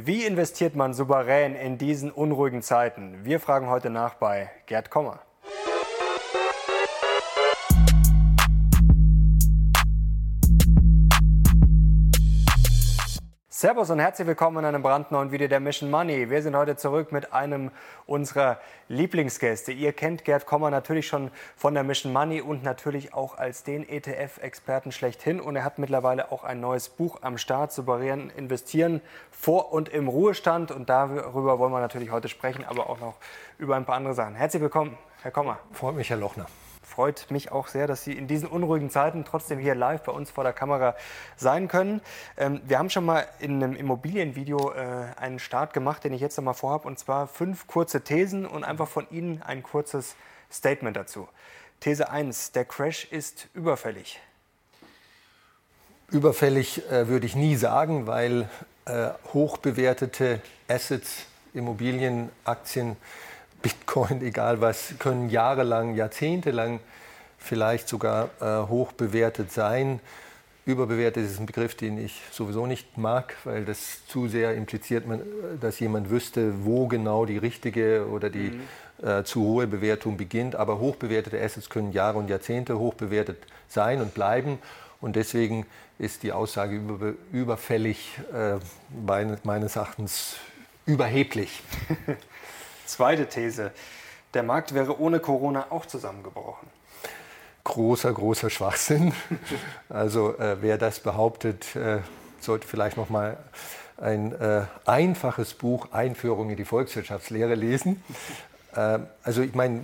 Wie investiert man souverän in diesen unruhigen Zeiten? Wir fragen heute nach bei Gerd Kommer. Servus und herzlich willkommen in einem brandneuen Video der Mission Money. Wir sind heute zurück mit einem unserer Lieblingsgäste. Ihr kennt Gerd Kommer natürlich schon von der Mission Money und natürlich auch als den ETF-Experten schlechthin. Und er hat mittlerweile auch ein neues Buch am Start, Souverän investieren, vor und im Ruhestand. Und darüber wollen wir natürlich heute sprechen, aber auch noch über ein paar andere Sachen. Herzlich willkommen, Herr Kommer. Freut mich, Herr Lochner freut mich auch sehr, dass Sie in diesen unruhigen Zeiten trotzdem hier live bei uns vor der Kamera sein können. Ähm, wir haben schon mal in einem Immobilienvideo äh, einen Start gemacht, den ich jetzt nochmal vorhabe, und zwar fünf kurze Thesen und einfach von Ihnen ein kurzes Statement dazu. These 1, der Crash ist überfällig. Überfällig äh, würde ich nie sagen, weil äh, hochbewertete Assets, Immobilien, Aktien, Bitcoin, egal was, können jahrelang, jahrzehntelang vielleicht sogar äh, hoch bewertet sein. Überbewertet ist ein Begriff, den ich sowieso nicht mag, weil das zu sehr impliziert, man, dass jemand wüsste, wo genau die richtige oder die mhm. äh, zu hohe Bewertung beginnt. Aber hochbewertete Assets können Jahre und Jahrzehnte hochbewertet sein und bleiben. Und deswegen ist die Aussage über, überfällig äh, meines Erachtens überheblich. Zweite These. Der Markt wäre ohne Corona auch zusammengebrochen. Großer, großer Schwachsinn. Also äh, wer das behauptet, äh, sollte vielleicht noch mal ein äh, einfaches Buch Einführung in die Volkswirtschaftslehre lesen. Äh, also ich meine,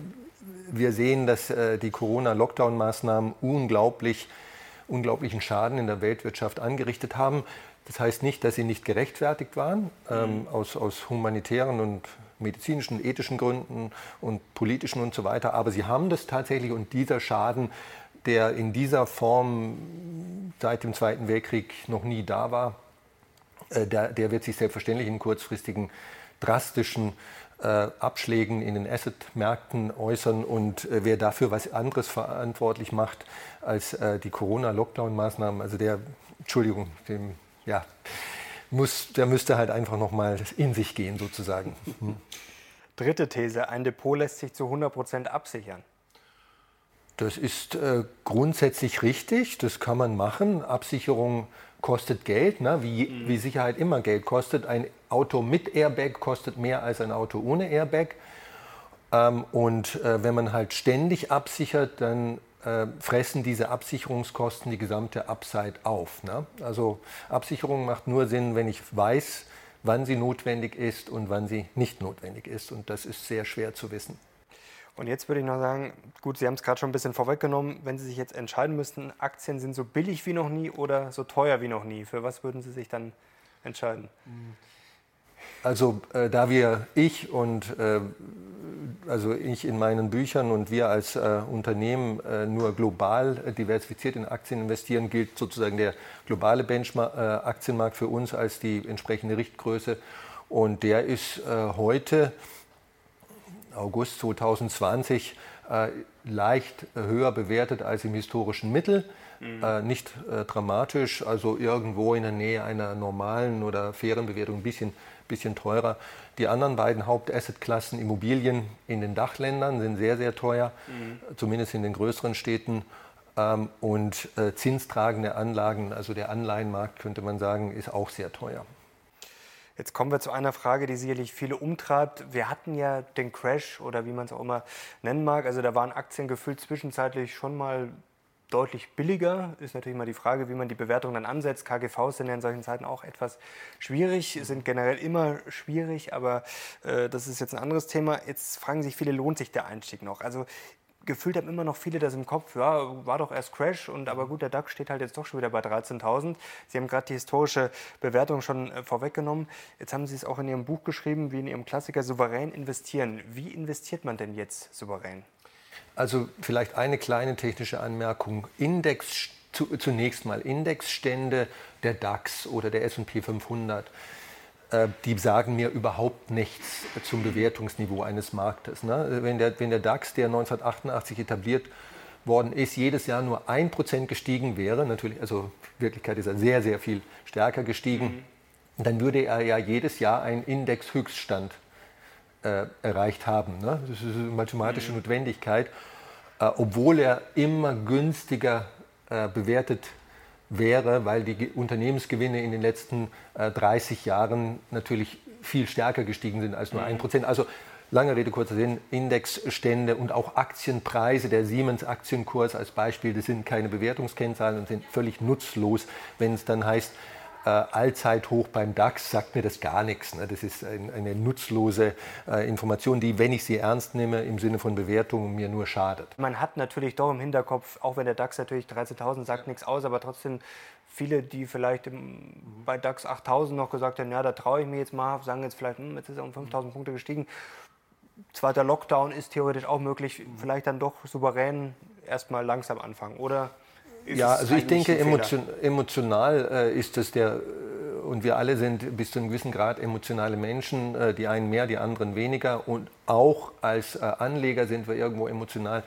wir sehen, dass äh, die Corona-Lockdown-Maßnahmen unglaublich, unglaublichen Schaden in der Weltwirtschaft angerichtet haben. Das heißt nicht, dass sie nicht gerechtfertigt waren, ähm, mhm. aus, aus humanitären und medizinischen, ethischen Gründen und politischen und so weiter. Aber sie haben das tatsächlich und dieser Schaden, der in dieser Form seit dem Zweiten Weltkrieg noch nie da war, äh, der, der wird sich selbstverständlich in kurzfristigen drastischen äh, Abschlägen in den Assetmärkten äußern und äh, wer dafür was anderes verantwortlich macht als die Corona-Lockdown-Maßnahmen, also der, Entschuldigung, dem, ja, muss, der müsste halt einfach nochmal in sich gehen sozusagen. Hm. Dritte These, ein Depot lässt sich zu 100 Prozent absichern. Das ist äh, grundsätzlich richtig, das kann man machen. Absicherung kostet Geld, ne? wie, mhm. wie Sicherheit immer Geld kostet. Ein Auto mit Airbag kostet mehr als ein Auto ohne Airbag. Ähm, und äh, wenn man halt ständig absichert, dann äh, fressen diese Absicherungskosten die gesamte Upside auf. Ne? Also Absicherung macht nur Sinn, wenn ich weiß, wann sie notwendig ist und wann sie nicht notwendig ist. Und das ist sehr schwer zu wissen. Und jetzt würde ich noch sagen, gut, Sie haben es gerade schon ein bisschen vorweggenommen, wenn Sie sich jetzt entscheiden müssten, Aktien sind so billig wie noch nie oder so teuer wie noch nie, für was würden Sie sich dann entscheiden? Also äh, da wir, ich und äh, also ich in meinen Büchern und wir als äh, Unternehmen äh, nur global äh, diversifiziert in Aktien investieren, gilt sozusagen der globale Benchmark-Aktienmarkt äh, für uns als die entsprechende Richtgröße. Und der ist äh, heute, August 2020, äh, leicht höher bewertet als im historischen Mittel. Mhm. nicht dramatisch, also irgendwo in der Nähe einer normalen oder fairen Bewertung ein bisschen bisschen teurer. Die anderen beiden Hauptassetklassen, Immobilien in den Dachländern, sind sehr, sehr teuer, mhm. zumindest in den größeren Städten. Ähm, und äh, zinstragende Anlagen, also der Anleihenmarkt, könnte man sagen, ist auch sehr teuer. Jetzt kommen wir zu einer Frage, die sicherlich viele umtreibt. Wir hatten ja den Crash oder wie man es auch immer nennen mag. Also da waren Aktien gefühlt zwischenzeitlich schon mal deutlich billiger. Ist natürlich mal die Frage, wie man die Bewertung dann ansetzt. KGVs sind ja in solchen Zeiten auch etwas schwierig, sind generell immer schwierig, aber äh, das ist jetzt ein anderes Thema. Jetzt fragen sich viele, lohnt sich der Einstieg noch? Also gefühlt haben immer noch viele das im Kopf, ja, war doch erst Crash und aber gut, der DAX steht halt jetzt doch schon wieder bei 13.000. Sie haben gerade die historische Bewertung schon äh, vorweggenommen. Jetzt haben Sie es auch in Ihrem Buch geschrieben, wie in Ihrem Klassiker souverän investieren. Wie investiert man denn jetzt souverän? Also vielleicht eine kleine technische Anmerkung. Index, zunächst mal Indexstände der DAX oder der S&P 500 äh, die sagen mir überhaupt nichts zum Bewertungsniveau eines Marktes. Ne? Wenn, der, wenn der DAX, der 1988 etabliert worden ist, jedes Jahr nur ein Prozent gestiegen wäre, natürlich, also in Wirklichkeit ist er sehr, sehr viel stärker gestiegen, dann würde er ja jedes Jahr einen Indexhöchststand äh, erreicht haben. Ne? Das ist eine mathematische mhm. Notwendigkeit, äh, obwohl er immer günstiger äh, bewertet wäre, weil die Unternehmensgewinne in den letzten 30 Jahren natürlich viel stärker gestiegen sind als nur mhm. ein Prozent. Also lange Rede, kurzer Sinn, Indexstände und auch Aktienpreise, der Siemens-Aktienkurs als Beispiel, das sind keine Bewertungskennzahlen und sind völlig nutzlos, wenn es dann heißt, äh, Allzeithoch beim DAX, sagt mir das gar nichts. Ne? Das ist ein, eine nutzlose äh, Information, die, wenn ich sie ernst nehme, im Sinne von Bewertung mir nur schadet. Man hat natürlich doch im Hinterkopf, auch wenn der DAX natürlich 13.000 sagt nichts aus, aber trotzdem viele, die vielleicht im, bei DAX 8.000 noch gesagt haben, ja, da traue ich mir jetzt mal, sagen jetzt vielleicht, hm, jetzt ist er um 5.000 Punkte gestiegen. Zweiter Lockdown ist theoretisch auch möglich, vielleicht dann doch souverän erstmal langsam anfangen, oder? Ja, also ich denke, emotion, emotional äh, ist das der, äh, und wir alle sind bis zu einem gewissen Grad emotionale Menschen, äh, die einen mehr, die anderen weniger. Und auch als äh, Anleger sind wir irgendwo emotional.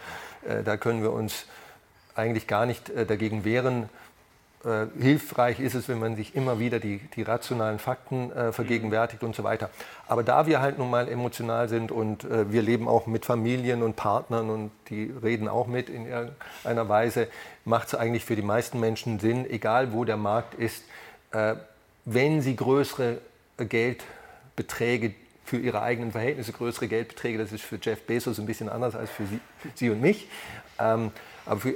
Äh, da können wir uns eigentlich gar nicht äh, dagegen wehren. Äh, hilfreich ist es, wenn man sich immer wieder die, die rationalen Fakten äh, vergegenwärtigt und so weiter. Aber da wir halt nun mal emotional sind und äh, wir leben auch mit Familien und Partnern und die reden auch mit in irgendeiner Weise, macht es eigentlich für die meisten Menschen Sinn, egal wo der Markt ist, äh, wenn sie größere Geldbeträge für ihre eigenen Verhältnisse, größere Geldbeträge, das ist für Jeff Bezos ein bisschen anders als für Sie, Sie und mich, ähm, aber für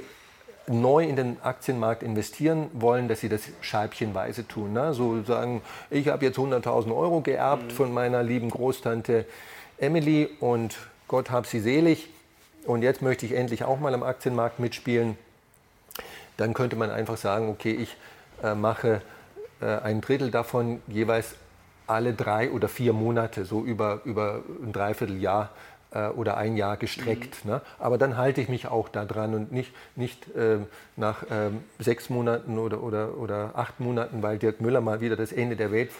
neu in den Aktienmarkt investieren wollen, dass sie das scheibchenweise tun. Ne? So sagen, ich habe jetzt 100.000 Euro geerbt mhm. von meiner lieben Großtante Emily und Gott hab sie selig und jetzt möchte ich endlich auch mal am Aktienmarkt mitspielen. Dann könnte man einfach sagen, okay, ich äh, mache äh, ein Drittel davon jeweils alle drei oder vier Monate, so über, über ein Dreivierteljahr äh, oder ein Jahr gestreckt. Mhm. Ne? Aber dann halte ich mich auch daran und nicht, nicht äh, nach äh, sechs Monaten oder, oder, oder acht Monaten, weil Dirk Müller mal wieder das Ende der Welt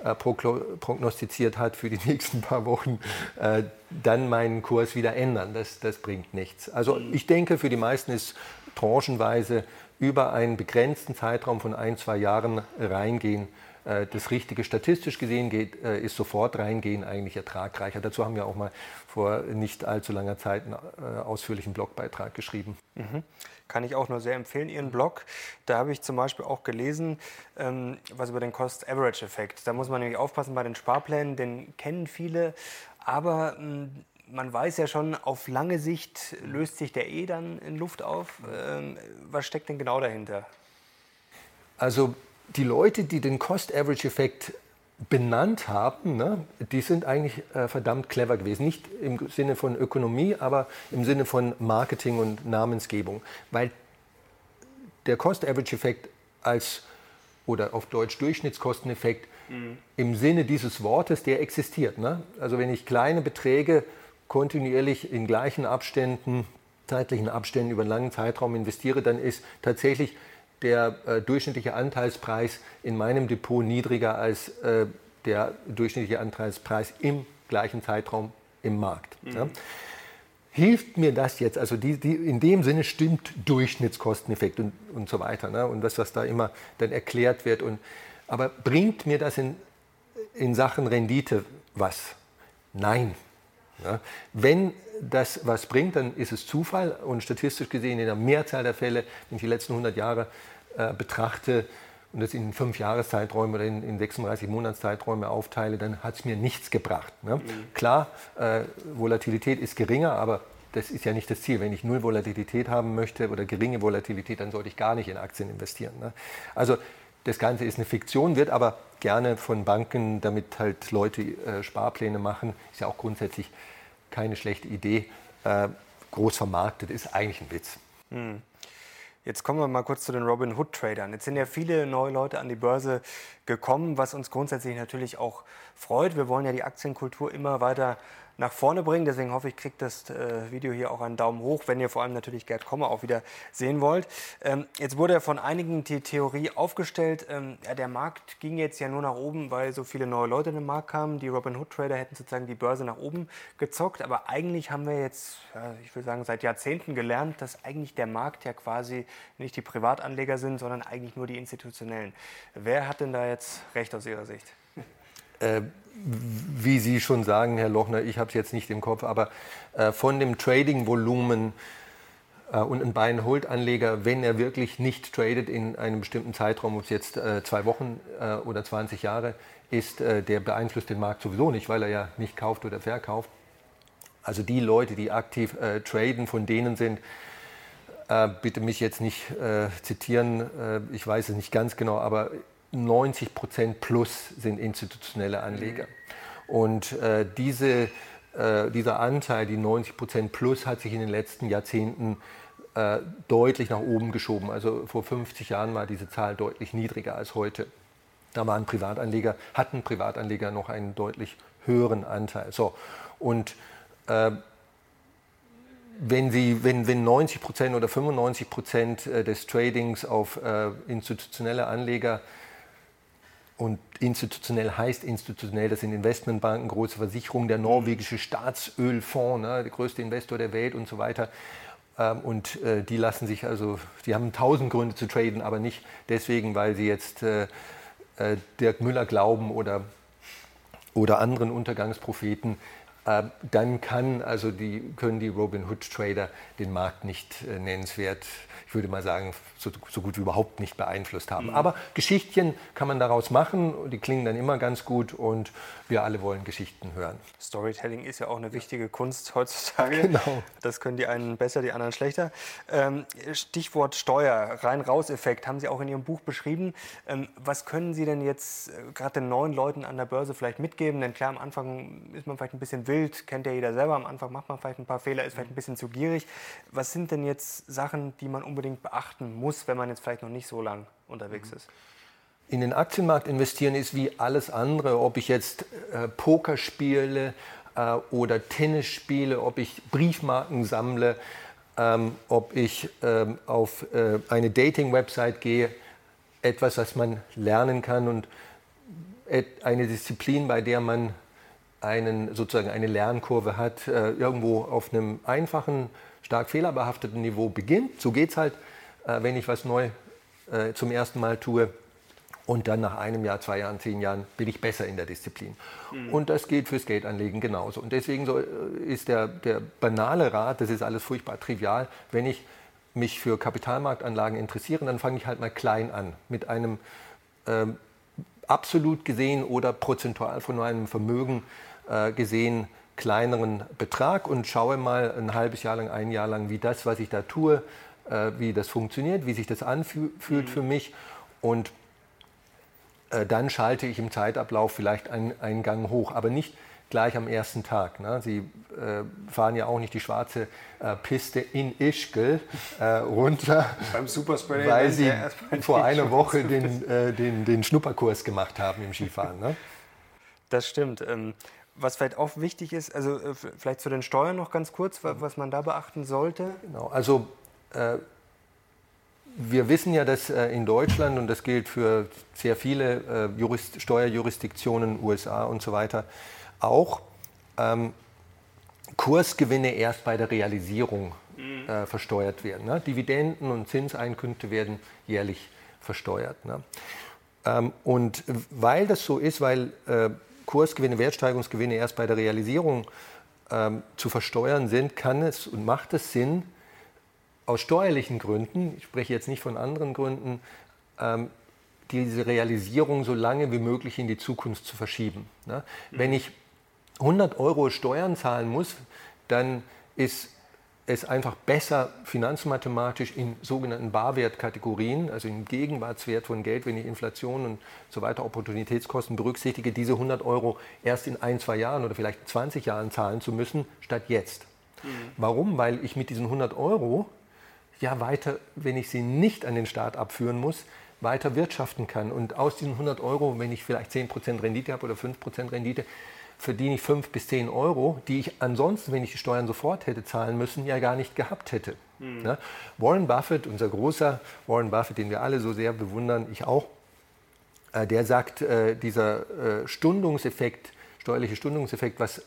äh, prognostiziert hat für die nächsten paar Wochen, äh, dann meinen Kurs wieder ändern. Das, das bringt nichts. Also mhm. ich denke, für die meisten ist tranchenweise über einen begrenzten Zeitraum von ein, zwei Jahren reingehen das Richtige. Statistisch gesehen geht, äh, ist sofort reingehen eigentlich ertragreicher. Dazu haben wir auch mal vor nicht allzu langer Zeit einen äh, ausführlichen Blogbeitrag geschrieben. Mhm. Kann ich auch nur sehr empfehlen, Ihren Blog. Da habe ich zum Beispiel auch gelesen, ähm, was über den Cost-Average-Effekt. Da muss man nämlich aufpassen bei den Sparplänen, den kennen viele, aber ähm, man weiß ja schon, auf lange Sicht löst sich der eh dann in Luft auf. Ähm, was steckt denn genau dahinter? Also die Leute, die den Cost-Average-Effekt benannt haben, ne, die sind eigentlich äh, verdammt clever gewesen. Nicht im Sinne von Ökonomie, aber im Sinne von Marketing und Namensgebung. Weil der Cost-Average-Effekt als, oder auf Deutsch Durchschnittskosteneffekt, mhm. im Sinne dieses Wortes, der existiert. Ne? Also wenn ich kleine Beträge kontinuierlich in gleichen Abständen, zeitlichen Abständen über einen langen Zeitraum investiere, dann ist tatsächlich der äh, durchschnittliche Anteilspreis in meinem Depot niedriger als äh, der durchschnittliche Anteilspreis im gleichen Zeitraum im Markt. Mhm. Ja. Hilft mir das jetzt, also die, die, in dem Sinne stimmt Durchschnittskosteneffekt und, und so weiter ne? und das, was da immer dann erklärt wird. Und, aber bringt mir das in, in Sachen Rendite was? Nein. Ja? Wenn das was bringt, dann ist es Zufall und statistisch gesehen in der Mehrzahl der Fälle, wenn ich die letzten 100 Jahre äh, betrachte und das in fünf Jahreszeiträume oder in, in 36 Monatszeiträume aufteile, dann hat es mir nichts gebracht. Ne? Mhm. Klar, äh, Volatilität ist geringer, aber das ist ja nicht das Ziel. Wenn ich null Volatilität haben möchte oder geringe Volatilität, dann sollte ich gar nicht in Aktien investieren. Ne? Also das Ganze ist eine Fiktion, wird aber gerne von Banken, damit halt Leute äh, Sparpläne machen, ist ja auch grundsätzlich keine schlechte Idee. Äh, groß vermarktet ist eigentlich ein Witz. Mhm. Jetzt kommen wir mal kurz zu den Robin Hood Tradern. Jetzt sind ja viele neue Leute an die Börse gekommen, was uns grundsätzlich natürlich auch freut. Wir wollen ja die Aktienkultur immer weiter nach vorne bringen. Deswegen hoffe ich, kriegt das äh, Video hier auch einen Daumen hoch, wenn ihr vor allem natürlich Gerd Kommer auch wieder sehen wollt. Ähm, jetzt wurde ja von einigen die Theorie aufgestellt, ähm, ja, der Markt ging jetzt ja nur nach oben, weil so viele neue Leute in den Markt kamen. Die Robinhood-Trader hätten sozusagen die Börse nach oben gezockt. Aber eigentlich haben wir jetzt, ja, ich will sagen, seit Jahrzehnten gelernt, dass eigentlich der Markt ja quasi nicht die Privatanleger sind, sondern eigentlich nur die institutionellen. Wer hat denn da jetzt recht aus Ihrer Sicht? Äh, wie Sie schon sagen, Herr Lochner, ich habe es jetzt nicht im Kopf, aber äh, von dem Trading-Volumen äh, und ein Buy-and-Hold-Anleger, wenn er wirklich nicht tradet in einem bestimmten Zeitraum, ob es jetzt äh, zwei Wochen äh, oder 20 Jahre ist, äh, der beeinflusst den Markt sowieso nicht, weil er ja nicht kauft oder verkauft. Also die Leute, die aktiv traden, von denen sind, bitte mich jetzt nicht zitieren, ich weiß es nicht ganz genau, aber 90 Prozent plus sind institutionelle Anleger. Und äh, diese, äh, dieser Anteil, die 90 Prozent plus, hat sich in den letzten Jahrzehnten äh, deutlich nach oben geschoben. Also vor 50 Jahren war diese Zahl deutlich niedriger als heute. Da waren Privatanleger, hatten Privatanleger noch einen deutlich höheren Anteil. So, und äh, wenn, Sie, wenn, wenn 90 Prozent oder 95 Prozent äh, des Tradings auf äh, institutionelle Anleger und institutionell heißt institutionell, das sind Investmentbanken, große Versicherungen, der norwegische Staatsölfonds, ne, der größte Investor der Welt und so weiter. Ähm, und äh, die lassen sich also, die haben tausend Gründe zu traden, aber nicht deswegen, weil sie jetzt äh, äh, Dirk Müller glauben oder, oder anderen Untergangspropheten. Dann kann also die, können die Robin Hood Trader den Markt nicht nennenswert ich würde mal sagen, so, so gut wie überhaupt nicht beeinflusst haben. Mhm. Aber Geschichtchen kann man daraus machen, die klingen dann immer ganz gut und wir alle wollen Geschichten hören. Storytelling ist ja auch eine wichtige Kunst heutzutage. Genau. Das können die einen besser, die anderen schlechter. Ähm, Stichwort Steuer, Rein-Raus-Effekt haben Sie auch in Ihrem Buch beschrieben. Ähm, was können Sie denn jetzt äh, gerade den neuen Leuten an der Börse vielleicht mitgeben? Denn klar, am Anfang ist man vielleicht ein bisschen wild, kennt ja jeder selber. Am Anfang macht man vielleicht ein paar Fehler, ist vielleicht ein bisschen zu gierig. Was sind denn jetzt Sachen, die man unbedingt beachten muss, wenn man jetzt vielleicht noch nicht so lang unterwegs ist? In den Aktienmarkt investieren ist wie alles andere, ob ich jetzt äh, Poker spiele äh, oder Tennis spiele, ob ich Briefmarken sammle, ähm, ob ich ähm, auf äh, eine Dating-Website gehe, etwas, was man lernen kann und eine Disziplin, bei der man einen, sozusagen eine Lernkurve hat, äh, irgendwo auf einem einfachen, stark fehlerbehafteten Niveau beginnt. So geht es halt, äh, wenn ich was neu äh, zum ersten Mal tue und dann nach einem Jahr, zwei Jahren, zehn Jahren bin ich besser in der Disziplin. Mhm. Und das geht fürs Geldanlegen genauso. Und deswegen so äh, ist der, der banale Rat, das ist alles furchtbar trivial, wenn ich mich für Kapitalmarktanlagen interessiere, dann fange ich halt mal klein an mit einem ähm, absolut gesehen oder prozentual von meinem Vermögen äh, gesehen kleineren Betrag und schaue mal ein halbes Jahr lang, ein Jahr lang, wie das, was ich da tue, äh, wie das funktioniert, wie sich das anfühlt mhm. für mich. Und äh, dann schalte ich im Zeitablauf vielleicht einen, einen Gang hoch, aber nicht gleich am ersten Tag. Ne? Sie äh, fahren ja auch nicht die schwarze äh, Piste in Ischgl äh, runter, Beim Superspray weil sie vor einer Woche den, äh, den, den, Schnupperkurs gemacht haben im Skifahren. Ne? Das stimmt. Ähm, was vielleicht auch wichtig ist, also äh, vielleicht zu den Steuern noch ganz kurz, was man da beachten sollte. Genau, also äh, wir wissen ja, dass äh, in Deutschland, und das gilt für sehr viele äh, Jurist Steuerjurisdiktionen, USA und so weiter, auch ähm, Kursgewinne erst bei der Realisierung mhm. äh, versteuert werden. Ne? Dividenden und Zinseinkünfte werden jährlich versteuert. Ne? Ähm, und weil das so ist, weil äh, Kursgewinne, Wertsteigerungsgewinne erst bei der Realisierung ähm, zu versteuern sind, kann es und macht es Sinn, aus steuerlichen Gründen, ich spreche jetzt nicht von anderen Gründen, ähm, diese Realisierung so lange wie möglich in die Zukunft zu verschieben. Ne? Mhm. Wenn ich 100 Euro Steuern zahlen muss, dann ist es einfach besser finanzmathematisch in sogenannten Barwertkategorien, also im Gegenwartswert von Geld, wenn ich Inflation und so weiter, Opportunitätskosten berücksichtige, diese 100 Euro erst in ein, zwei Jahren oder vielleicht 20 Jahren zahlen zu müssen, statt jetzt. Mhm. Warum? Weil ich mit diesen 100 Euro ja weiter, wenn ich sie nicht an den Staat abführen muss, weiter wirtschaften kann. Und aus diesen 100 Euro, wenn ich vielleicht 10% Rendite habe oder 5% Rendite, verdiene ich 5 bis 10 Euro, die ich ansonsten, wenn ich die Steuern sofort hätte zahlen müssen, ja gar nicht gehabt hätte. Mhm. Warren Buffett, unser großer Warren Buffett, den wir alle so sehr bewundern, ich auch, äh, der sagt, äh, dieser äh, Stundungseffekt, steuerliche Stundungseffekt, was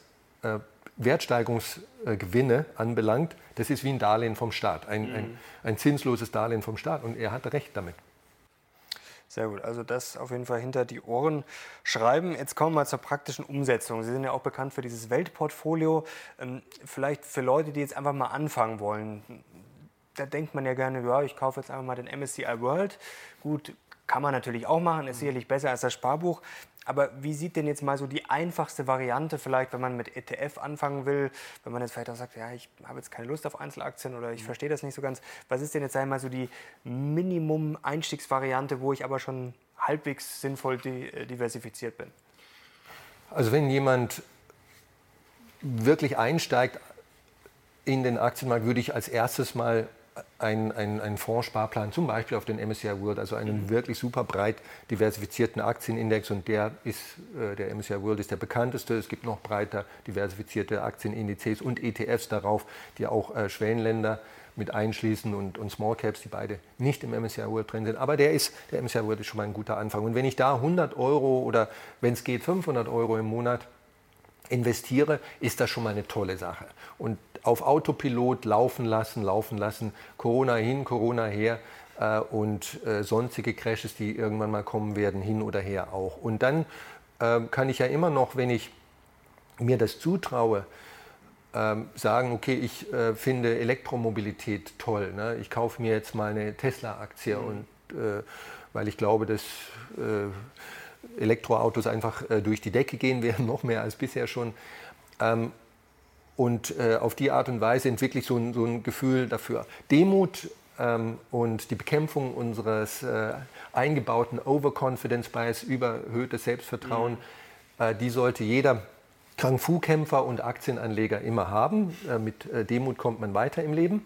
Wertsteigerungsgewinne anbelangt, das ist wie ein Darlehen vom Staat, ein, mhm. ein, ein zinsloses Darlehen vom Staat. Und er hatte recht damit. Sehr gut, also das auf jeden Fall hinter die Ohren schreiben. Jetzt kommen wir zur praktischen Umsetzung. Sie sind ja auch bekannt für dieses Weltportfolio. Ähm, vielleicht für Leute, die jetzt einfach mal anfangen wollen. Da denkt man ja gerne, ja, ich kaufe jetzt einfach mal den MSCI World. Gut, kann man natürlich auch machen, ist sicherlich besser als das Sparbuch. Aber wie sieht denn jetzt mal so die einfachste Variante vielleicht, wenn man mit ETF anfangen will, wenn man jetzt vielleicht auch sagt, ja, ich habe jetzt keine Lust auf Einzelaktien oder ich mhm. verstehe das nicht so ganz. Was ist denn jetzt einmal so die Minimum-Einstiegsvariante, wo ich aber schon halbwegs sinnvoll äh, diversifiziert bin? Also wenn jemand wirklich einsteigt in den Aktienmarkt, würde ich als erstes mal einen, einen, einen Fondssparplan, zum Beispiel auf den MSCI World, also einen mhm. wirklich super breit diversifizierten Aktienindex und der ist, äh, der MSCI World ist der bekannteste. Es gibt noch breiter diversifizierte Aktienindizes und ETFs darauf, die auch äh, Schwellenländer mit einschließen und, und Small Caps, die beide nicht im MSCI World drin sind. Aber der, ist, der MSCI World ist schon mal ein guter Anfang. Und wenn ich da 100 Euro oder wenn es geht 500 Euro im Monat investiere, ist das schon mal eine tolle Sache. Und auf Autopilot laufen lassen, laufen lassen, Corona hin, Corona her äh, und äh, sonstige Crashes, die irgendwann mal kommen werden, hin oder her auch. Und dann äh, kann ich ja immer noch, wenn ich mir das zutraue, ähm, sagen, okay, ich äh, finde Elektromobilität toll. Ne? Ich kaufe mir jetzt mal eine Tesla-Aktie mhm. und äh, weil ich glaube, dass äh, Elektroautos einfach durch die Decke gehen werden, noch mehr als bisher schon. Ähm, und äh, auf die Art und Weise entwickle ich so ein, so ein Gefühl dafür. Demut ähm, und die Bekämpfung unseres äh, eingebauten Overconfidence Bias, überhöhtes Selbstvertrauen, mhm. äh, die sollte jeder Kung-Fu-Kämpfer und Aktienanleger immer haben. Äh, mit äh, Demut kommt man weiter im Leben.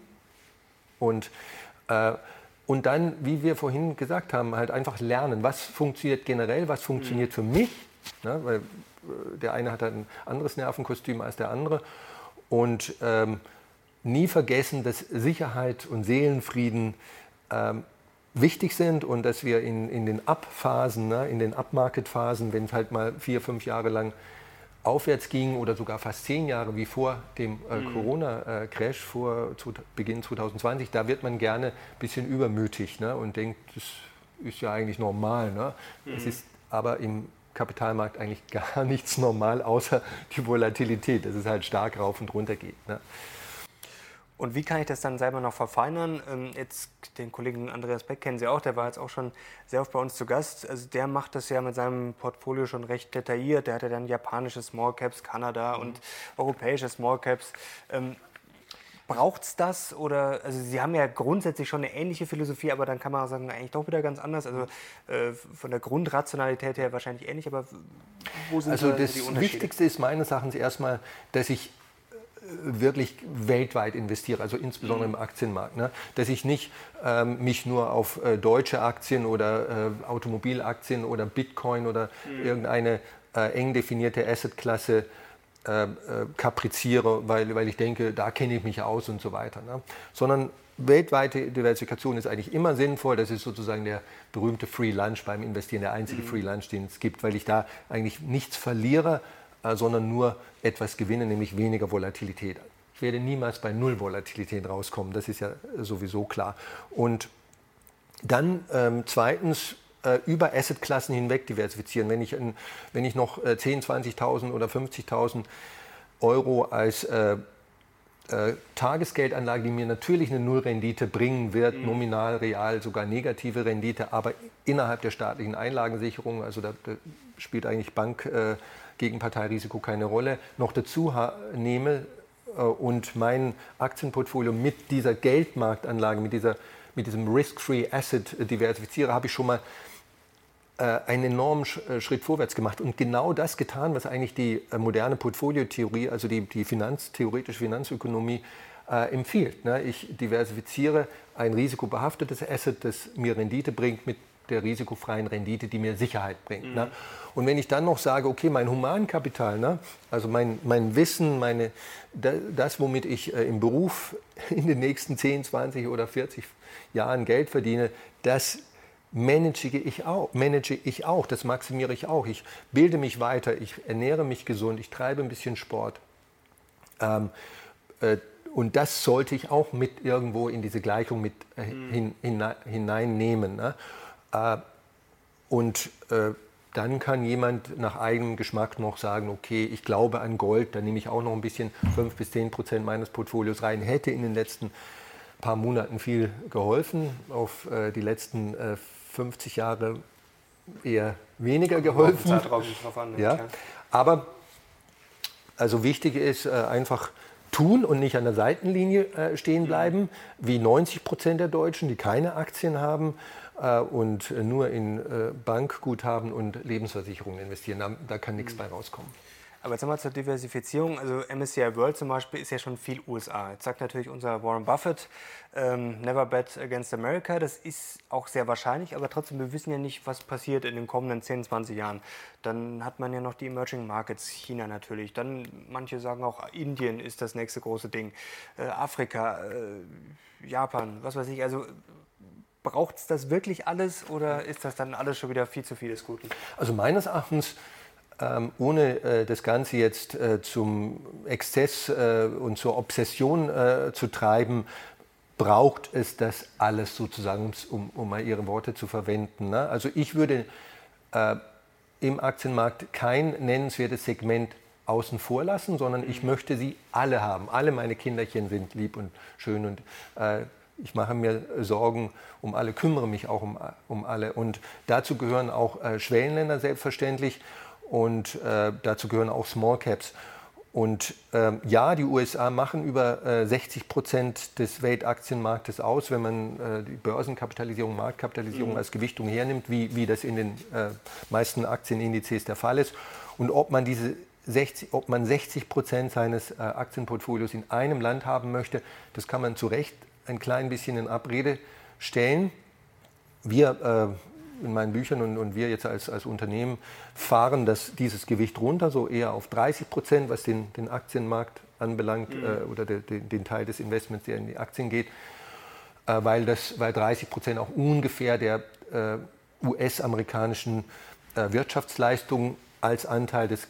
Und und dann, wie wir vorhin gesagt haben, halt einfach lernen, was funktioniert generell, was funktioniert mhm. für mich. Ne? Weil äh, der eine hat ein anderes Nervenkostüm als der andere. Und ähm, nie vergessen, dass Sicherheit und Seelenfrieden ähm, wichtig sind und dass wir in, in den Abphasen, ne, in den Upmarket-Phasen, wenn es halt mal vier, fünf Jahre lang aufwärts ging oder sogar fast zehn Jahre wie vor dem äh, mhm. Corona-Crash vor zu, Beginn 2020, da wird man gerne ein bisschen übermütig ne, und denkt, das ist ja eigentlich normal. Ne? Mhm. Es ist aber im Kapitalmarkt eigentlich gar nichts normal, außer die Volatilität, dass es halt stark rauf und runter geht. Ne? Und wie kann ich das dann selber noch verfeinern? Ähm, jetzt den Kollegen Andreas Beck kennen Sie auch, der war jetzt auch schon sehr oft bei uns zu Gast. Also der macht das ja mit seinem Portfolio schon recht detailliert. Der hat ja dann japanische Small Caps, Kanada mhm. und europäische Small Caps. Braucht es das? Oder, also Sie haben ja grundsätzlich schon eine ähnliche Philosophie, aber dann kann man auch sagen, eigentlich doch wieder ganz anders. Also äh, von der Grundrationalität her wahrscheinlich ähnlich, aber wo sind also da die Unterschiede? Das Wichtigste ist meines Erachtens erstmal, dass ich wirklich weltweit investiere, also insbesondere im Aktienmarkt. Ne? Dass ich nicht ähm, mich nur auf äh, deutsche Aktien oder äh, Automobilaktien oder Bitcoin oder mhm. irgendeine äh, eng definierte Assetklasse äh, äh, kapriziere, weil, weil ich denke, da kenne ich mich aus und so weiter. Ne? Sondern weltweite Diversifikation ist eigentlich immer sinnvoll. Das ist sozusagen der berühmte Free Lunch beim Investieren, der einzige mhm. Free Lunch, den es gibt, weil ich da eigentlich nichts verliere, äh, sondern nur etwas gewinne, nämlich weniger Volatilität. Ich werde niemals bei Null Volatilität rauskommen, das ist ja sowieso klar. Und dann ähm, zweitens äh, über Assetklassen hinweg diversifizieren. Wenn ich, in, wenn ich noch äh, 10, 20.000 oder 50.000 Euro als äh, äh, Tagesgeldanlage, die mir natürlich eine Nullrendite bringen wird, mhm. nominal, real, sogar negative Rendite, aber innerhalb der staatlichen Einlagensicherung, also da, da spielt eigentlich Bank äh, Gegenparteirisiko keine Rolle, noch dazu nehme äh, und mein Aktienportfolio mit dieser Geldmarktanlage, mit, dieser, mit diesem Risk-Free Asset diversifiziere, habe ich schon mal äh, einen enormen äh, Schritt vorwärts gemacht und genau das getan, was eigentlich die moderne Portfoliotheorie, also die, die Finanz, theoretische Finanzökonomie, äh, empfiehlt. Ne? Ich diversifiziere ein risikobehaftetes Asset, das mir Rendite bringt, mit der risikofreien Rendite, die mir Sicherheit bringt. Mhm. Ne? Und wenn ich dann noch sage, okay, mein Humankapital, ne? also mein, mein Wissen, meine, das, womit ich äh, im Beruf in den nächsten 10, 20 oder 40 Jahren Geld verdiene, das manage ich auch, manage ich auch, das maximiere ich auch. Ich bilde mich weiter, ich ernähre mich gesund, ich treibe ein bisschen Sport. Ähm, äh, und das sollte ich auch mit irgendwo in diese Gleichung mit äh, hin, hinein, hineinnehmen. Ne? Äh, und äh, dann kann jemand nach eigenem Geschmack noch sagen, okay, ich glaube an Gold, dann nehme ich auch noch ein bisschen 5 bis 10 Prozent meines Portfolios rein. Hätte in den letzten paar Monaten viel geholfen, auf äh, die letzten äh, 50 Jahre eher weniger geholfen. Zeitraum drauf an, ja. Aber also wichtig ist äh, einfach tun und nicht an der Seitenlinie äh, stehen bleiben, wie 90 Prozent der Deutschen, die keine Aktien haben äh, und nur in äh, Bankguthaben und Lebensversicherungen investieren. Da, da kann nichts bei rauskommen. Aber jetzt nochmal zur Diversifizierung. Also MSCI World zum Beispiel ist ja schon viel USA. Jetzt sagt natürlich unser Warren Buffett, ähm, never bet against America. Das ist auch sehr wahrscheinlich, aber trotzdem, wir wissen ja nicht, was passiert in den kommenden 10, 20 Jahren. Dann hat man ja noch die Emerging Markets, China natürlich. Dann, manche sagen auch, Indien ist das nächste große Ding. Äh, Afrika, äh, Japan, was weiß ich. Also braucht es das wirklich alles oder ist das dann alles schon wieder viel zu viel des Guten? Also meines Erachtens ähm, ohne äh, das Ganze jetzt äh, zum Exzess äh, und zur Obsession zu treiben, braucht es das alles sozusagen, um, um mal Ihre Worte zu verwenden. Ne? Also ich würde im Aktienmarkt kein nennenswertes Segment außen vor lassen, sondern ich möchte sie alle haben. Alle meine Kinderchen sind lieb und schön und äh, ich mache mir Sorgen um alle, kümmere mich auch um, um alle. Und dazu gehören auch äh, Schwellenländer selbstverständlich und äh, dazu gehören auch Small Caps. Und ähm, ja, die USA machen über äh, 60 Prozent des Weltaktienmarktes aus, wenn man äh, die Börsenkapitalisierung, Marktkapitalisierung mhm. als Gewichtung hernimmt, wie, wie das in den äh, meisten Aktienindizes der Fall ist. Und ob man diese 60, ob man 60 Prozent seines äh, Aktienportfolios in einem Land haben möchte, das kann man zu Recht ein klein bisschen in Abrede stellen. Wir äh, in meinen Büchern und, und wir jetzt als, als Unternehmen fahren das, dieses Gewicht runter, so eher auf 30 Prozent, was den, den Aktienmarkt anbelangt mhm. äh, oder de, de, den Teil des Investments, der in die Aktien geht, äh, weil, das, weil 30 Prozent auch ungefähr der äh, US-amerikanischen äh, Wirtschaftsleistung als Anteil des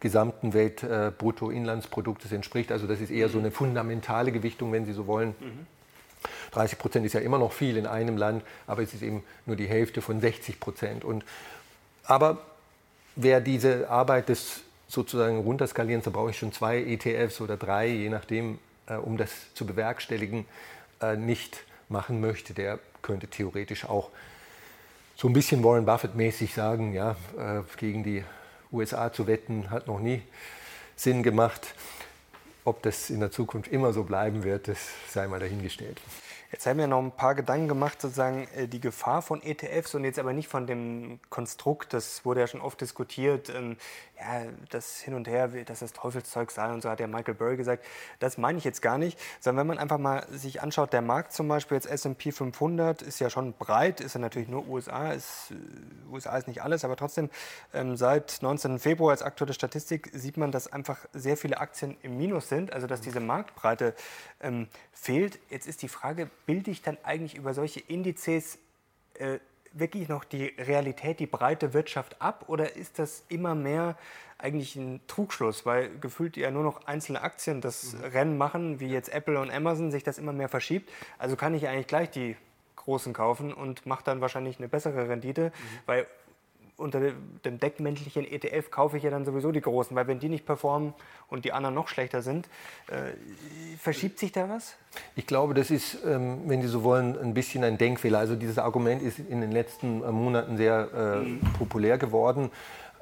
gesamten Weltbruttoinlandsproduktes entspricht. Also das ist eher so eine fundamentale Gewichtung, wenn Sie so wollen. Mhm. 30 Prozent ist ja immer noch viel in einem Land, aber es ist eben nur die Hälfte von 60 Prozent. Und, aber wer diese Arbeit des sozusagen runterskalieren, da brauche ich schon zwei ETFs oder drei, je nachdem, äh, um das zu bewerkstelligen, äh, nicht machen möchte, der könnte theoretisch auch so ein bisschen Warren Buffett-mäßig sagen, ja, äh, gegen die USA zu wetten, hat noch nie Sinn gemacht. Ob das in der Zukunft immer so bleiben wird, das sei mal dahingestellt. Jetzt haben wir noch ein paar Gedanken gemacht, sozusagen äh, die Gefahr von ETFs und jetzt aber nicht von dem Konstrukt, das wurde ja schon oft diskutiert, ähm, ja, das hin und her, dass das Teufelszeug sei und so hat ja Michael Burry gesagt. Das meine ich jetzt gar nicht, sondern wenn man einfach mal sich anschaut, der Markt zum Beispiel jetzt S&P 500 ist ja schon breit, ist ja natürlich nur USA, ist, äh, USA ist nicht alles, aber trotzdem ähm, seit 19. Februar als aktuelle Statistik sieht man, dass einfach sehr viele Aktien im Minus sind, also dass diese Marktbreite ähm, fehlt. Jetzt ist die Frage, bilde ich dann eigentlich über solche Indizes äh, wirklich noch die Realität, die breite Wirtschaft ab oder ist das immer mehr eigentlich ein Trugschluss, weil gefühlt ja nur noch einzelne Aktien das mhm. Rennen machen, wie jetzt Apple und Amazon, sich das immer mehr verschiebt. Also kann ich eigentlich gleich die großen kaufen und mache dann wahrscheinlich eine bessere Rendite, mhm. weil unter dem deckmäntelchen ETF kaufe ich ja dann sowieso die großen, weil wenn die nicht performen und die anderen noch schlechter sind, äh, verschiebt sich da was? Ich glaube, das ist, ähm, wenn Sie so wollen, ein bisschen ein Denkfehler. Also dieses Argument ist in den letzten äh, Monaten sehr äh, mhm. populär geworden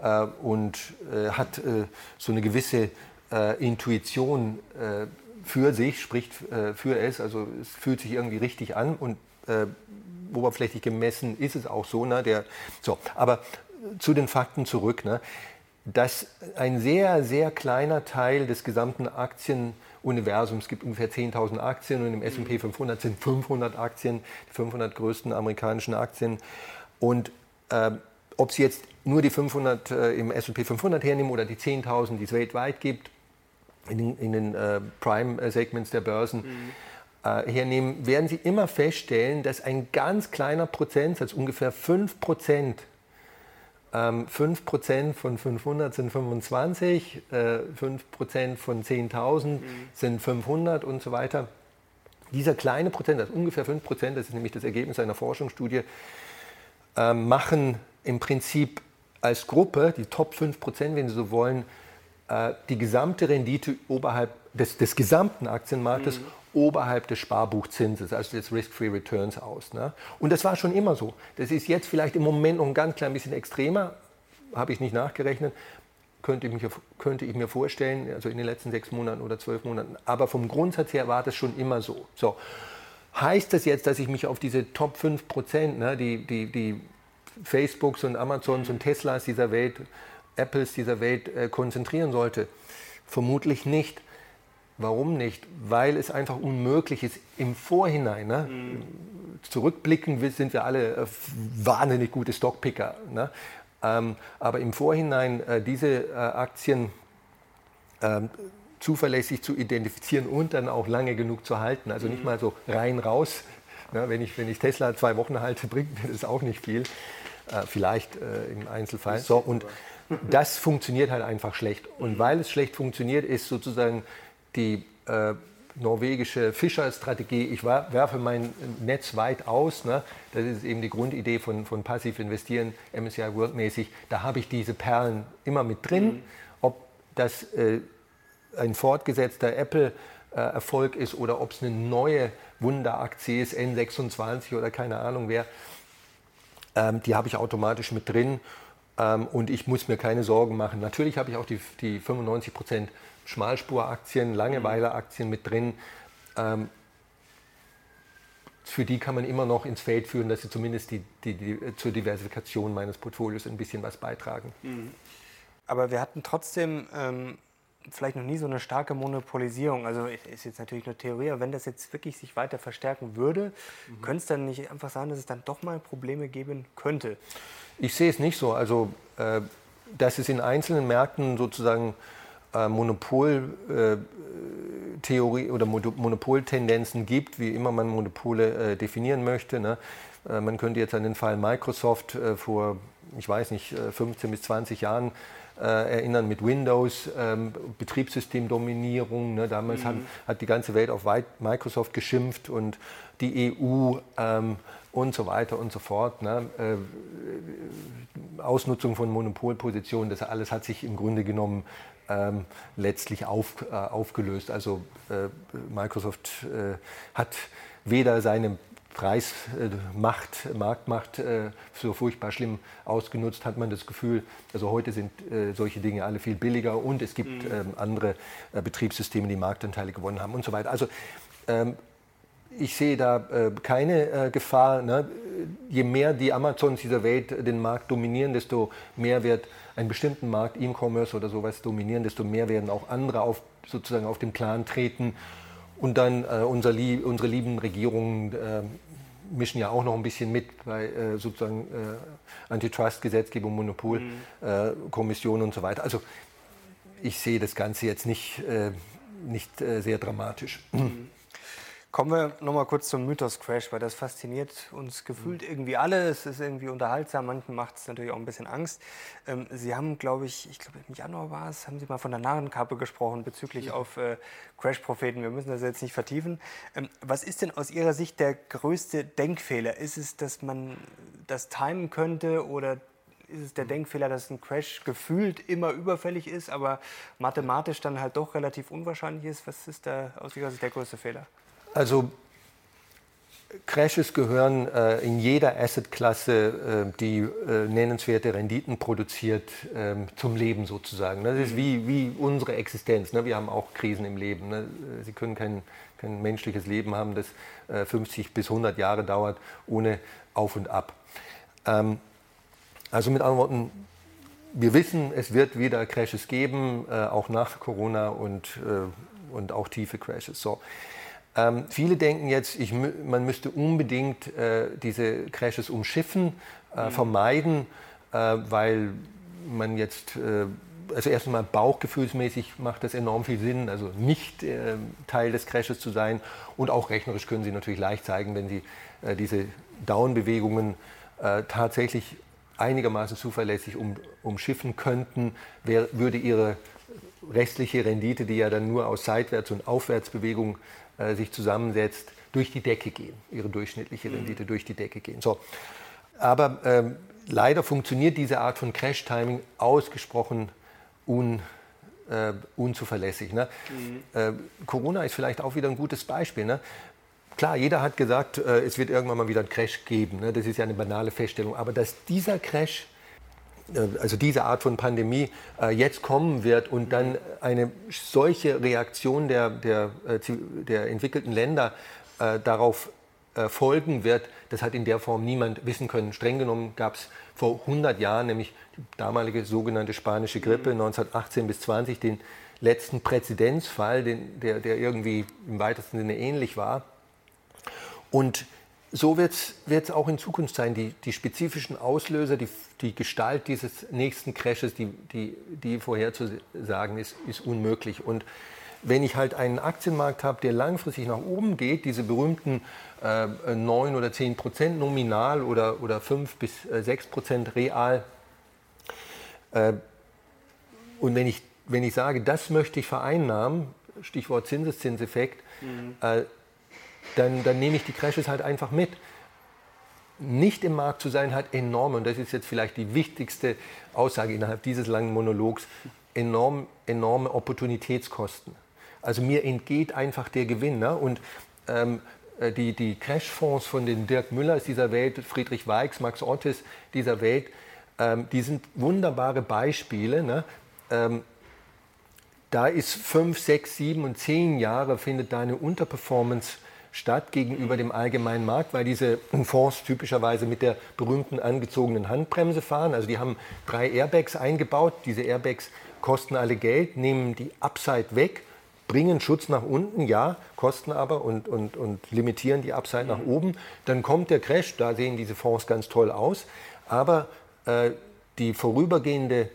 äh, und äh, hat äh, so eine gewisse Intuition für sich, spricht für es. Also es fühlt sich irgendwie richtig an und oberflächlich gemessen ist es auch so. Ne? Der, so. Aber zu den Fakten zurück. Ne? Dass ein sehr, sehr kleiner Teil des gesamten Aktienuniversums, es gibt ungefähr 10.000 Aktien und im S&P 500 sind 500 Aktien, die 500 größten amerikanischen Aktien. Und äh, ob Sie jetzt nur die 500 äh, im S&P 500 hernehmen oder die 10.000, die es weltweit gibt, in den, in den äh, Prime-Segments der Börsen, mhm äh, hernehmen, werden Sie immer feststellen, dass ein ganz kleiner Prozentsatz, ungefähr 5 Prozent ähm, 5% von 500 sind 25, äh, 5% von 10.000 mhm. sind 500 und so weiter. Dieser kleine Prozent, das ungefähr 5%, das ist nämlich das Ergebnis einer Forschungsstudie, äh, machen im Prinzip als Gruppe, die Top 5%, wenn Sie so wollen, äh, die gesamte Rendite oberhalb des, des gesamten Aktienmarktes mhm. Oberhalb des Sparbuchzinses, also des Risk-Free Returns aus. Ne? Und das war schon immer so. Das ist jetzt vielleicht im Moment noch ein ganz klein bisschen extremer, habe ich nicht nachgerechnet, könnte ich, mich, könnte ich mir vorstellen, also in den letzten sechs Monaten oder zwölf Monaten. Aber vom Grundsatz her war das schon immer so. so. Heißt das jetzt, dass ich mich auf diese Top 5 Prozent, ne, die, die, die Facebooks und Amazons und Teslas dieser Welt, Apples dieser Welt äh, konzentrieren sollte? Vermutlich nicht. Warum nicht? Weil es einfach unmöglich ist, im Vorhinein, ne? mhm. zurückblickend sind wir alle äh, wahnsinnig gute Stockpicker, ne? ähm, aber im Vorhinein äh, diese äh, Aktien ähm, zuverlässig zu identifizieren und dann auch lange genug zu halten. Also nicht mhm. mal so rein raus. Ne? Wenn, ich, wenn ich Tesla zwei Wochen halte, bringt mir das auch nicht viel. Äh, vielleicht äh, im Einzelfall. So, und das funktioniert halt einfach schlecht. Und weil es schlecht funktioniert, ist sozusagen die äh, norwegische Fischerstrategie, ich werfe mein Netz weit aus, ne? das ist eben die Grundidee von, von passiv investieren, MSCI World mäßig, da habe ich diese Perlen immer mit drin. Mhm. Ob das äh, ein fortgesetzter Apple-Erfolg ist oder ob es eine neue Wunderaktie ist, N26 oder keine Ahnung wer, ähm, die habe ich automatisch mit drin ähm, und ich muss mir keine Sorgen machen. Natürlich habe ich auch die, die 95 Prozent Schmalspuraktien, Langeweileaktien mit drin. Ähm, für die kann man immer noch ins Feld führen, dass sie zumindest die, die, die, zur Diversifikation meines Portfolios ein bisschen was beitragen. Mhm. Aber wir hatten trotzdem ähm, vielleicht noch nie so eine starke Monopolisierung. Also ist jetzt natürlich nur Theorie, aber wenn das jetzt wirklich sich weiter verstärken würde, mhm. könnte es dann nicht einfach sein, dass es dann doch mal Probleme geben könnte? Ich sehe es nicht so. Also, äh, dass es in einzelnen Märkten sozusagen äh, Monopoltheorie äh, oder Monopoltendenzen gibt, wie immer man Monopole äh, definieren möchte. Ne? Äh, man könnte jetzt an den Fall Microsoft äh, vor, ich weiß nicht, 15 bis 20 Jahren erinnern mit Windows, ähm, Betriebssystemdominierung. Ne? Damals mhm. hat, hat, die ganze Welt auf Microsoft geschimpft und die EU ähm, und so weiter und so fort. Ne? Äh, Ausnutzung von Monopolpositionen, das alles hat sich im Grunde genommen ähm, letztlich auf, äh, aufgelöst. Also äh, Microsoft äh, hat weder seine Preismacht, äh, Marktmacht äh, so furchtbar schlimm ausgenutzt, hat man das Gefühl. Also heute sind äh, solche Dinge alle viel billiger und es gibt mhm. ähm, andere Betriebssysteme, die Marktanteile gewonnen haben und so weiter. Also ähm, ich sehe da äh, keine äh, Gefahr. Ne? Je mehr die Amazons dieser Welt den Markt dominieren, desto mehr wird einen bestimmten Markt, E-Commerce oder sowas dominieren, desto mehr werden auch andere auf, sozusagen auf den Plan treten. Und dann äh, unser, unsere lieben Regierungen äh, mischen ja auch noch ein bisschen mit bei äh, sozusagen äh, Antitrust-Gesetzgebung, Monopolkommission und so weiter. Also ich sehe das Ganze jetzt nicht, nicht sehr dramatisch. Mhm. Kommen wir nochmal kurz zum Mythos-Crash, weil das fasziniert uns gefühlt mhm. irgendwie alle. Es ist irgendwie unterhaltsam, manchen macht es natürlich auch ein bisschen Angst. Ähm, Sie haben, glaube ich, ich glaube im Januar war es, haben Sie mal von der Narrenkappe gesprochen bezüglich ja. auf äh, Crash-Propheten. Wir müssen das jetzt nicht vertiefen. Ähm, was ist denn aus Ihrer Sicht der größte Denkfehler? Ist es, dass man das timen könnte oder ist es der mhm. Denkfehler, dass ein Crash gefühlt immer überfällig ist, aber mathematisch dann halt doch relativ unwahrscheinlich ist? Was ist da aus Ihrer Sicht der größte Fehler? Also Crashes gehören äh, in jeder Assetklasse, äh, die äh, nennenswerte Renditen produziert, ähm, zum Leben sozusagen. Das ist wie, wie unsere Existenz. Ne? Wir haben auch Krisen im Leben. Ne? Sie können kein, kein menschliches Leben haben, das 50 äh, bis 100 Jahre dauert, ohne Auf und Ab. Ähm, also mit anderen Worten, wir wissen, es wird wieder Crashes geben, äh, auch nach Corona und, äh, und auch tiefe Crashes. So. Ähm, viele denken jetzt, ich, man müsste unbedingt äh, diese Crashes umschiffen, äh, mhm. vermeiden, äh, weil man jetzt, äh, also erstmal bauchgefühlsmäßig macht das enorm viel Sinn, also nicht äh, Teil des Crashes zu sein. Und auch rechnerisch können Sie natürlich leicht zeigen, wenn Sie äh, diese Down-Bewegungen tatsächlich einigermaßen zuverlässig um, umschiffen könnten, wär, würde ihre restliche Rendite, die ja dann nur aus Seitwärts- und Aufwärtsbewegungen äh, sich zusammensetzt, durch die Decke gehen, ihre durchschnittliche mhm. Rendite mhm. durch die Decke gehen. So. Aber ähm, leider funktioniert diese Art von Crash-Timing ausgesprochen un, äh, unzuverlässig. Ne? Mhm. Äh, Corona ist vielleicht auch wieder ein gutes Beispiel. Ne? Klar, jeder hat gesagt, äh, es wird irgendwann mal wieder einen Crash geben. Ne? Das ist ja eine banale Feststellung. Aber dass dieser Crash, also diese Art von Pandemie, äh, jetzt kommen wird und dann eine solche Reaktion der, der, äh, der entwickelten Länder darauf folgen wird, das hat in der Form niemand wissen können. Streng genommen gab es vor 100 Jahren, nämlich die damalige sogenannte spanische Grippe 1918 bis 20, den letzten Präzedenzfall, den, der, der irgendwie im weitesten Sinne ähnlich war. Und so wird es auch in Zukunft sein. Die, die spezifischen Auslöser, die, die, Gestalt dieses nächsten Crashes, die, die, die vorherzusagen ist, ist unmöglich. Und wenn ich halt einen Aktienmarkt habe, der langfristig nach oben geht, diese berühmten äh, 9 oder 10 Prozent nominal oder, oder 5 bis 6 äh, Prozent real, äh, und wenn ich, wenn ich sage, das möchte ich vereinnahmen, Stichwort Zinseszinseffekt, mhm. äh, dann, dann nehme ich die Crashes halt einfach mit. Nicht im Markt zu sein hat enorme, und das ist jetzt vielleicht die wichtigste Aussage innerhalb dieses langen Monologs, enorm, enorme Opportunitätskosten. Also mir entgeht einfach der Gewinn. Ne? Und ähm, äh, die, die Crashfonds von den Dirk Müllers dieser Welt, Friedrich Weichs, Max Ottes dieser Welt, ähm, die sind wunderbare Beispiele. Ne? Ähm, da ist fünf, sechs, sieben und zehn Jahre findet da eine Unterperformance statt gegenüber dem allgemeinen Markt, weil diese Fonds typischerweise mit der berühmten angezogenen Handbremse fahren. Also die haben drei Airbags eingebaut. Diese Airbags kosten alle Geld, nehmen die Upside weg, bringen Schutz nach unten, ja, kosten aber und, und, und limitieren die Upside nach oben. Dann kommt der Crash, da sehen diese Fonds ganz toll aus. Aber äh, die vorübergehende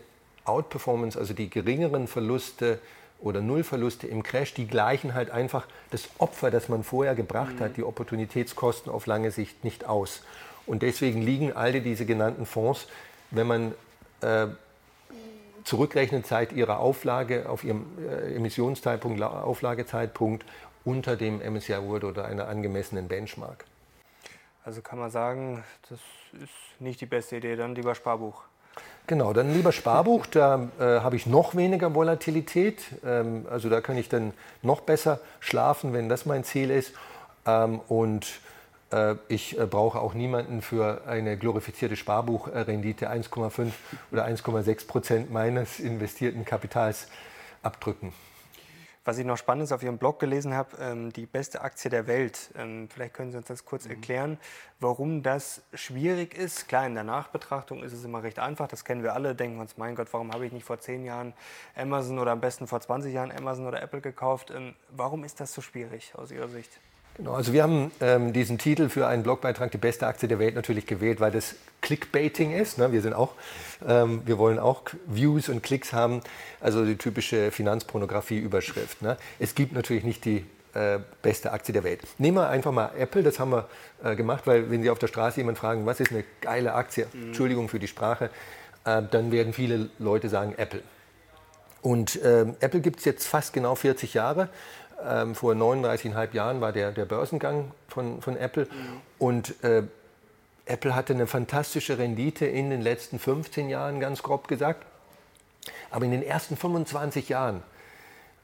Outperformance, also die geringeren Verluste, oder Nullverluste im Crash, die gleichen halt einfach das Opfer, das man vorher gebracht mhm. hat, die Opportunitätskosten auf lange Sicht nicht aus. Und deswegen liegen alle diese genannten Fonds, wenn man äh, zurückrechnet seit ihrer Auflage, auf ihrem äh, Emissionszeitpunkt, Auflagezeitpunkt, unter dem MSCI World oder einer angemessenen Benchmark. Also kann man sagen, das ist nicht die beste Idee, dann lieber Sparbuch. Genau, dann lieber Sparbuch, da äh, habe ich noch weniger Volatilität. Ähm, also da kann ich dann noch besser schlafen, wenn das mein Ziel ist. Ähm, und äh, ich äh, brauche auch niemanden für eine glorifizierte Sparbuchrendite 1,5 oder 1,6 Prozent meines investierten Kapitals abdrücken. Was ich noch Spannendes auf Ihrem Blog gelesen habe, ähm, die beste Aktie der Welt. Ähm, vielleicht können Sie uns das kurz mhm. erklären, warum das schwierig ist. Klar, in der Nachbetrachtung ist es immer recht einfach, das kennen wir alle, denken uns, mein Gott, warum habe ich nicht vor zehn Jahren Amazon oder am besten vor 20 Jahren Amazon oder Apple gekauft? Ähm, warum ist das so schwierig aus Ihrer Sicht? Genau, also wir haben ähm, diesen Titel für einen Blogbeitrag Die beste Aktie der Welt natürlich gewählt, weil das Clickbaiting ist. Ne? Wir, sind auch, ähm, wir wollen auch Views und Klicks haben, also die typische Finanzpornografie-Überschrift. Ne? Es gibt natürlich nicht die äh, beste Aktie der Welt. Nehmen wir einfach mal Apple, das haben wir äh, gemacht, weil wenn Sie auf der Straße jemanden fragen, was ist eine geile Aktie, mhm. Entschuldigung für die Sprache, äh, dann werden viele Leute sagen Apple. Und ähm, Apple gibt es jetzt fast genau 40 Jahre. Ähm, vor 39,5 Jahren war der, der Börsengang von, von Apple. Mhm. Und äh, Apple hatte eine fantastische Rendite in den letzten 15 Jahren, ganz grob gesagt. Aber in den ersten 25 Jahren,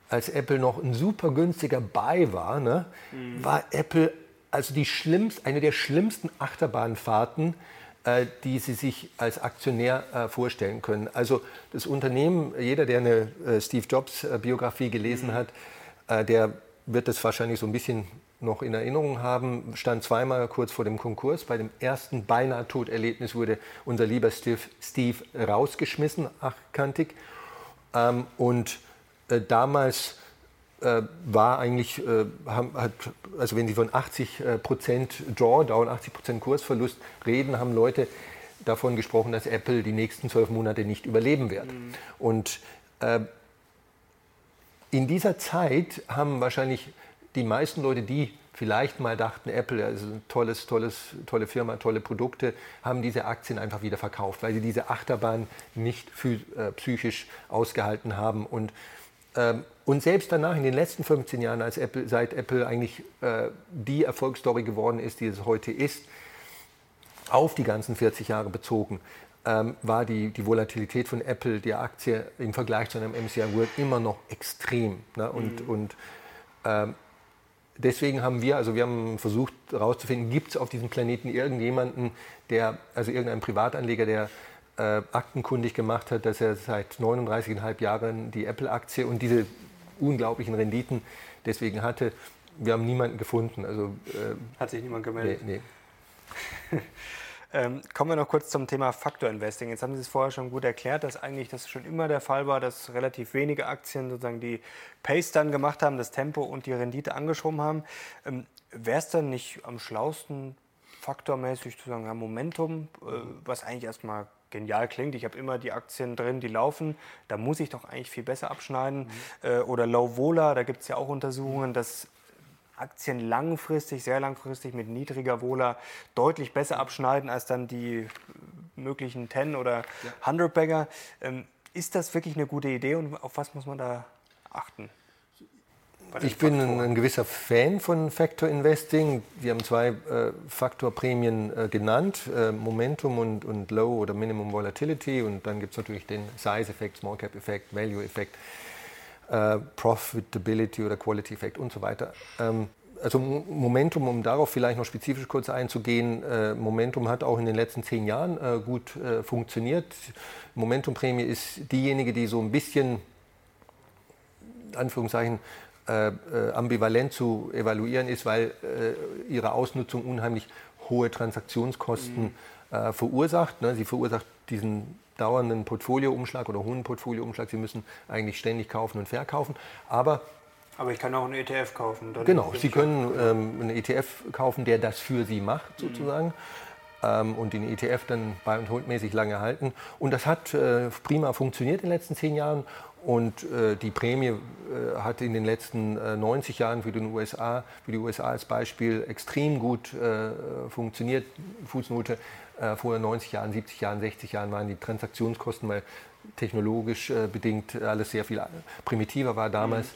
als Apple noch ein super günstiger Buy war, ne, mhm. war Apple also die schlimmst, eine der schlimmsten Achterbahnfahrten, äh, die Sie sich als Aktionär äh, vorstellen können. Also das Unternehmen, jeder, der eine äh, Steve Jobs-Biografie gelesen mhm. hat, äh, der wird das wahrscheinlich so ein bisschen noch in Erinnerung haben, stand zweimal kurz vor dem Konkurs. Bei dem ersten beinahe Toderlebnis wurde unser lieber Steve, Steve rausgeschmissen, achtkantig. Ähm, und äh, damals äh, war eigentlich, äh, hat, also wenn Sie von 80 äh, Prozent Drawdown, 80 Prozent Kursverlust reden, haben Leute davon gesprochen, dass Apple die nächsten zwölf Monate nicht überleben wird. Mhm. Und äh, in dieser Zeit haben wahrscheinlich die meisten Leute, die vielleicht mal dachten, Apple ist ein tolles, tolles, tolle Firma, tolle Produkte, haben diese Aktien einfach wieder verkauft, weil sie diese Achterbahn nicht äh, psychisch ausgehalten haben. Und, ähm, und selbst danach, in den letzten 15 Jahren, als Apple, seit Apple eigentlich äh, die Erfolgsstory geworden ist, die es heute ist, auf die ganzen 40 Jahre bezogen, ähm, war die, die Volatilität von Apple, der Aktie im Vergleich zu einem MCI World immer noch extrem. Ne? Und, mhm. und ähm, deswegen haben wir, also wir haben versucht herauszufinden, gibt es auf diesem Planeten irgendjemanden, der, also irgendeinen Privatanleger, der äh, aktenkundig gemacht hat, dass er seit 39,5 Jahren die Apple-Aktie und diese unglaublichen Renditen deswegen hatte. Wir haben niemanden gefunden. Also, äh, hat sich niemand gemeldet? Nee. nee. Ähm, kommen wir noch kurz zum Thema Faktor Investing. Jetzt haben Sie es vorher schon gut erklärt, dass eigentlich das schon immer der Fall war, dass relativ wenige Aktien sozusagen die Pace dann gemacht haben, das Tempo und die Rendite angeschoben haben. Ähm, Wäre es dann nicht am schlausten, faktormäßig zu sagen, ja, Momentum, äh, was eigentlich erstmal genial klingt. Ich habe immer die Aktien drin, die laufen. Da muss ich doch eigentlich viel besser abschneiden. Mhm. Äh, oder Low Vola, da gibt es ja auch Untersuchungen, dass Aktien langfristig, sehr langfristig mit niedriger Wohler deutlich besser abschneiden als dann die möglichen 10 oder ja. 100 Bagger. Ähm, ist das wirklich eine gute Idee und auf was muss man da achten? Ich bin ein, ein, gewisser Fan von Factor Investing. Wir haben zwei äh, Faktorprämien äh, genannt, äh, Momentum und, und Low oder Minimum Volatility. Und dann gibt es natürlich den Size-Effekt, Small Cap-Effekt, Value-Effekt äh, Profitability oder Quality Effect und so weiter. Ähm, also Momentum, um darauf vielleicht noch spezifisch kurz einzugehen, äh, Momentum hat auch in den letzten zehn Jahren äh, gut äh, funktioniert. Momentumprämie ist diejenige, die so ein bisschen, Anführungszeichen, äh, äh, ambivalent zu evaluieren ist, weil ihre Ausnutzung unheimlich hohe Transaktionskosten mhm. verursacht. Ne? Sie verursacht diesen dauernden Portfolioumschlag oder hohen Portfolioumschlag. Sie müssen eigentlich ständig kaufen und verkaufen. Aber aber ich kann auch einen ETF kaufen. Genau, Sie können ähm, einen ETF kaufen, der das für Sie macht, mhm. sozusagen. Mhm. Ähm, und den ETF dann bei und holdmäßig lange halten. Und das hat äh, prima funktioniert in den letzten zehn Jahren. Und äh, die Prämie äh, hat in den letzten 90 äh, Jahren für, den USA, für die USA als Beispiel extrem gut äh, funktioniert. Fußnote, äh, vor 90 Jahren, 70 Jahren, 60 Jahren waren die Transaktionskosten, weil technologisch äh, bedingt alles sehr viel primitiver war damals,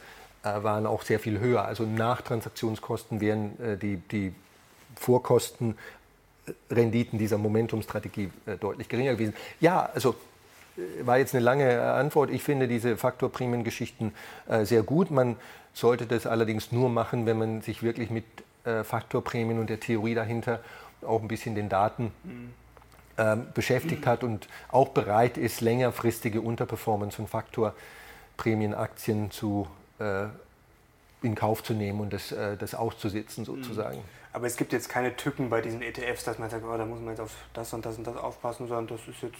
mhm. äh, waren auch sehr viel höher. Also nach Transaktionskosten wären äh, die, die Vorkostenrenditen dieser Momentumstrategie äh, deutlich geringer gewesen. Ja, also äh, war jetzt eine lange Antwort. Ich finde diese Faktorprämien-Geschichten sehr gut. Man sollte das allerdings nur machen, wenn man sich wirklich mit Faktorprämien und der Theorie dahinter auch ein bisschen den Daten ähm, beschäftigt hat und auch bereit ist, längerfristige Unterperformance von Faktorprämienaktien zu, äh, in Kauf zu nehmen und das, äh, das auszusitzen sozusagen. Aber es gibt jetzt keine Tücken bei diesen ETFs, dass man sagt, oh, da muss man jetzt auf das und das und das aufpassen, sondern das ist jetzt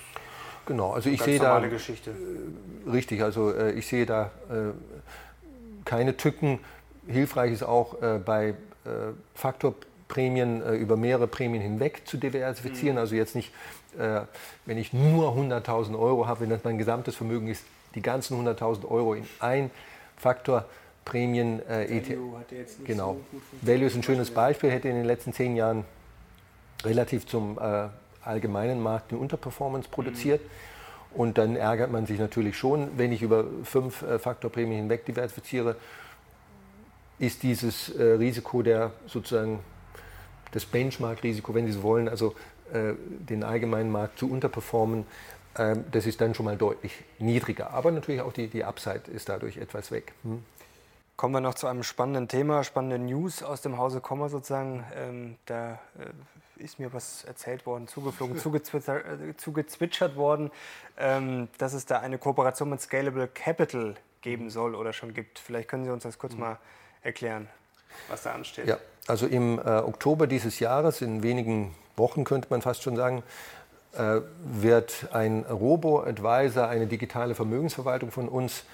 genau. Also ich sehe da Geschichte. Äh, richtig. Also äh, ich sehe da äh, keine Tücken. Hilfreich ist auch äh, bei Faktor Prämien äh, über mehrere Prämien hinweg zu diversifizieren. Mhm. Also jetzt nicht, äh, wenn ich nur 100.000 Euro habe, wenn das mein gesamtes Vermögen ist, die ganzen 100.000 Euro in ein Faktor Prämien äh, Value hat jetzt nicht genau. So Value ist ein schönes Beispiel, hätte in den letzten zehn Jahren relativ zum äh, allgemeinen Markt eine Unterperformance produziert. Mhm. Und dann ärgert man sich natürlich schon, wenn ich über fünf äh, Faktorprämien hinweg diversifiziere, ist dieses äh, Risiko der sozusagen das Benchmark-Risiko, wenn Sie so wollen, also äh, den allgemeinen Markt zu unterperformen, äh, das ist dann schon mal deutlich niedriger. Aber natürlich auch die, die Upside ist dadurch etwas weg. Hm. Kommen wir noch zu einem spannenden Thema, spannende News aus dem Hause Komma sozusagen. Ähm, da äh, ist mir was erzählt worden, zugeflogen, zugezwitschert, äh, zugezwitschert worden, ähm, dass es da eine Kooperation mit Scalable Capital geben soll oder schon gibt. Vielleicht können Sie uns das kurz mhm. mal erklären, was da ansteht. Ja, also im äh, Oktober dieses Jahres, in wenigen Wochen könnte man fast schon sagen, äh, wird ein Robo-Advisor, eine digitale Vermögensverwaltung von uns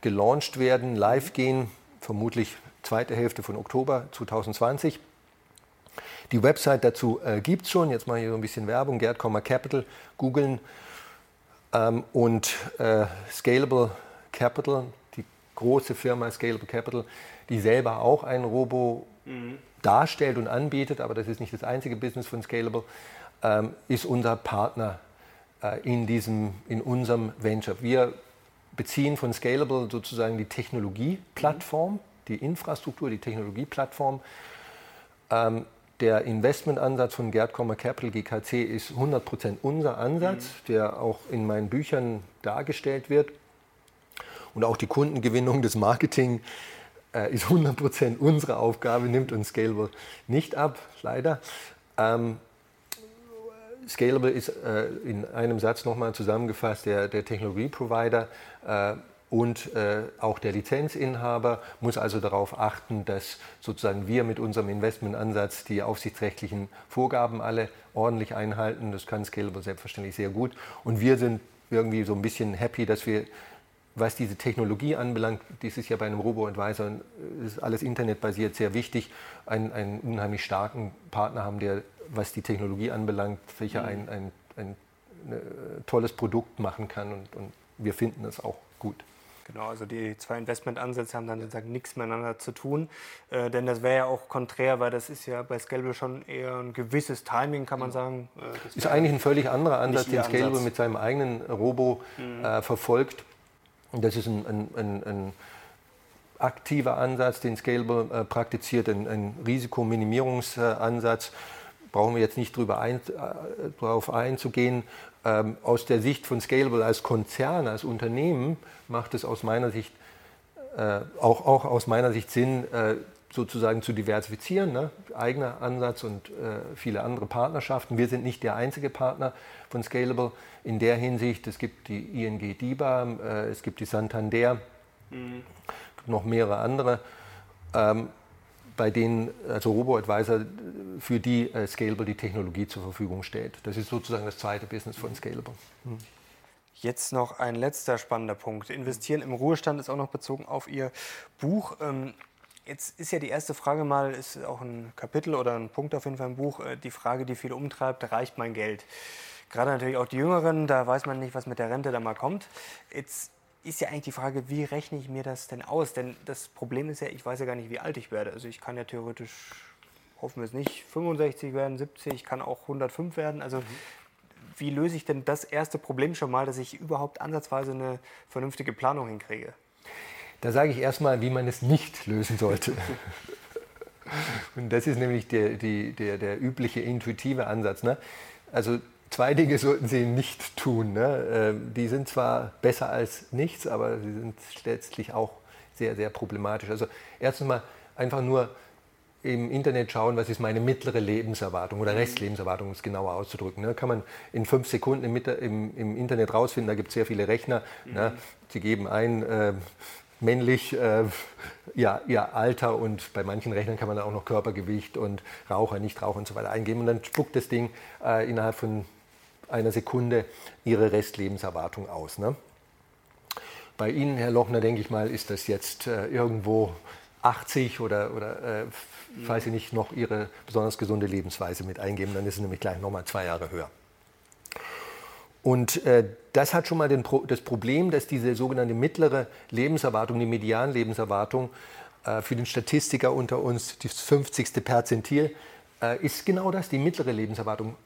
gelauncht werden, live gehen, vermutlich zweite Hälfte von Oktober 2020. Die Website dazu äh, gibt es schon. Jetzt mache ich so ein bisschen Werbung. Gerd Capital googeln. Ähm, und äh, Scalable Capital, die große Firma Scalable Capital, die selber auch ein Robo mhm. Darstellt und anbietet, aber das ist nicht das einzige Business von Scalable, ähm, ist unser Partner äh, in, diesem, in unserem Venture. Wir beziehen von Scalable sozusagen die Technologieplattform, die Infrastruktur, die Technologieplattform. Ähm, der Investmentansatz von Gerd Kommer Capital GKC ist 100% unser Ansatz, mhm. der auch in meinen Büchern dargestellt wird. Und auch die Kundengewinnung, das Marketing äh, ist 100% unsere Aufgabe, nimmt uns Scalable nicht ab, leider. Ähm, Scalable ist äh, in einem Satz nochmal zusammengefasst der, der Technologieprovider äh, und äh, auch der Lizenzinhaber muss also darauf achten, dass sozusagen wir mit unserem Investmentansatz die aufsichtsrechtlichen Vorgaben alle ordentlich einhalten. Das kann Scalable selbstverständlich sehr gut. Und wir sind irgendwie so ein bisschen happy, dass wir was diese Technologie anbelangt, dies ist ja bei einem Robo-Advisor, äh, ist alles internetbasiert, sehr wichtig, einen, einen unheimlich starken Partner haben, der was die Technologie anbelangt, sicher mhm. ein, ein, ein, ein, äh, tolles Produkt machen kann und, und wir finden es auch gut. Genau, also die zwei Investmentansätze haben dann sozusagen nichts miteinander zu tun, äh, denn das wäre ja auch konträr, weil das ist ja bei Scalable schon eher ein gewisses Timing, kann man sagen. Äh, das ist eigentlich ein völlig anderer Ansatz, den Scalable Ansatz. mit seinem eigenen Robo mhm. äh, verfolgt. Das ist ein, ein, ein, ein aktiver Ansatz, den Scalable äh, praktiziert, ein, ein Risikominimierungsansatz brauchen wir jetzt nicht drüber ein, äh, darauf einzugehen. Ähm, aus der Sicht von Scalable als Konzern, als Unternehmen macht es aus meiner Sicht äh, auch, auch aus meiner Sicht Sinn, äh, sozusagen zu diversifizieren, ne? eigener Ansatz und äh, viele andere Partnerschaften. Wir sind nicht der einzige Partner von Scalable in der Hinsicht. Es gibt die ING DIBA, äh, es gibt die Santander, mhm. noch mehrere andere. Ähm, bei denen, also Robo-Advisor, für die äh, Scalable die Technologie zur Verfügung stellt. Das ist sozusagen das zweite Business von Scalable. Hm. Jetzt noch ein letzter spannender Punkt. Investieren im Ruhestand ist auch noch bezogen auf Ihr Buch. Ähm, jetzt ist ja die erste Frage mal, ist auch ein Kapitel oder ein Punkt auf jeden Fall im Buch, äh, die Frage, die viele umtreibt, reicht mein Geld? Gerade natürlich auch die Jüngeren, da weiß man nicht, was mit der Rente da mal kommt. Jetzt ist ja eigentlich die Frage, wie rechne ich mir das denn aus? Denn das Problem ist ja, ich weiß ja gar nicht, wie alt ich werde. Also ich kann ja theoretisch, hoffen wir es nicht, 65 werden, 70, ich kann auch 105 werden. Also wie löse ich denn das erste Problem schon mal, dass ich überhaupt ansatzweise eine vernünftige Planung hinkriege? Da sage ich erstmal, wie man es nicht lösen sollte. Und das ist nämlich der, die, der, der übliche intuitive Ansatz. Ne? Also zwei Dinge sollten Sie nicht tun. Ne? Ähm, die sind zwar besser als nichts, aber sie sind letztlich auch sehr, sehr problematisch. Also erstens mal einfach nur im Internet schauen, was ist meine mittlere Lebenserwartung oder mhm. Restlebenserwartung, um es genauer auszudrücken. Ne? Kann man in fünf Sekunden im, im, im Internet rausfinden, da gibt es sehr viele Rechner. Mhm. Ne? Sie geben ein, äh, männlich äh, ja, ihr Alter und bei manchen Rechnern kann man dann auch noch Körpergewicht und Raucher, Nichtraucher und so weiter eingeben und dann spuckt das Ding äh, innerhalb von einer Sekunde ihre Restlebenserwartung aus. Ne? Bei Ihnen, Herr Lochner, denke ich mal, ist das jetzt äh, irgendwo 80 oder, oder äh, falls Sie nicht noch Ihre besonders gesunde Lebensweise mit eingeben, dann ist es nämlich gleich nochmal zwei Jahre höher. Und äh, das hat schon mal Pro das Problem, dass diese sogenannte mittlere Lebenserwartung, die Medianlebenserwartung, äh, für den Statistiker unter uns das 50. Perzentil, äh, ist genau das, die mittlere Lebenserwartung.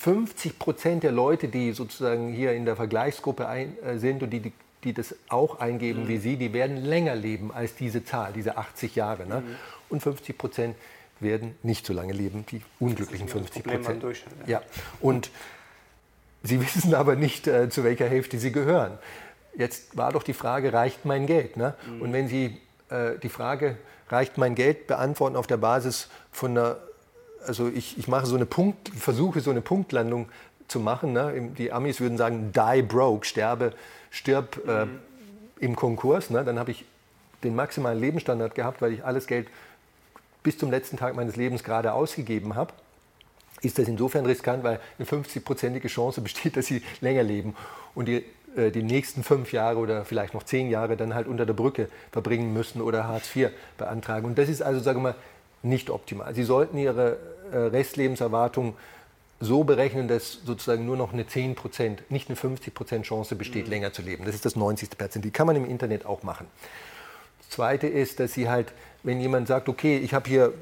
50 Prozent der Leute, die sozusagen hier in der Vergleichsgruppe ein, äh, sind und die, die, die, das auch eingeben mhm. wie Sie, die werden länger leben als diese Zahl, diese 80 Jahre. Ne? Mhm. Und 50 Prozent werden nicht so lange leben, die unglücklichen 50 Prozent. Ja. ja. Und Sie wissen aber nicht, äh, zu welcher Hälfte Sie gehören. Jetzt war doch die Frage, reicht mein Geld? Ne? Mhm. Und wenn Sie äh, die Frage, reicht mein Geld, beantworten auf der Basis von einer also ich, ich mache so eine Punkt, versuche so eine Punktlandung zu machen. Ne? Die Amis würden sagen, die broke, sterbe, stirb äh, mhm. im Konkurs. Ne? Dann habe ich den maximalen Lebensstandard gehabt, weil ich alles Geld bis zum letzten Tag meines Lebens gerade ausgegeben habe. Ist das insofern riskant, weil eine 50-prozentige Chance besteht, dass sie länger leben und die, äh, die nächsten fünf Jahre oder vielleicht noch zehn Jahre dann halt unter der Brücke verbringen müssen oder Hartz IV beantragen. Und das ist also, sagen wir mal, nicht optimal. Sie sollten Ihre äh, Restlebenserwartung so berechnen, dass sozusagen nur noch eine 10% nicht eine 50% Chance besteht, mhm. länger zu leben. Das ist das 90. Prozent. Die kann man im Internet auch machen. Zweite ist, dass Sie halt, wenn jemand sagt, okay, ich habe hier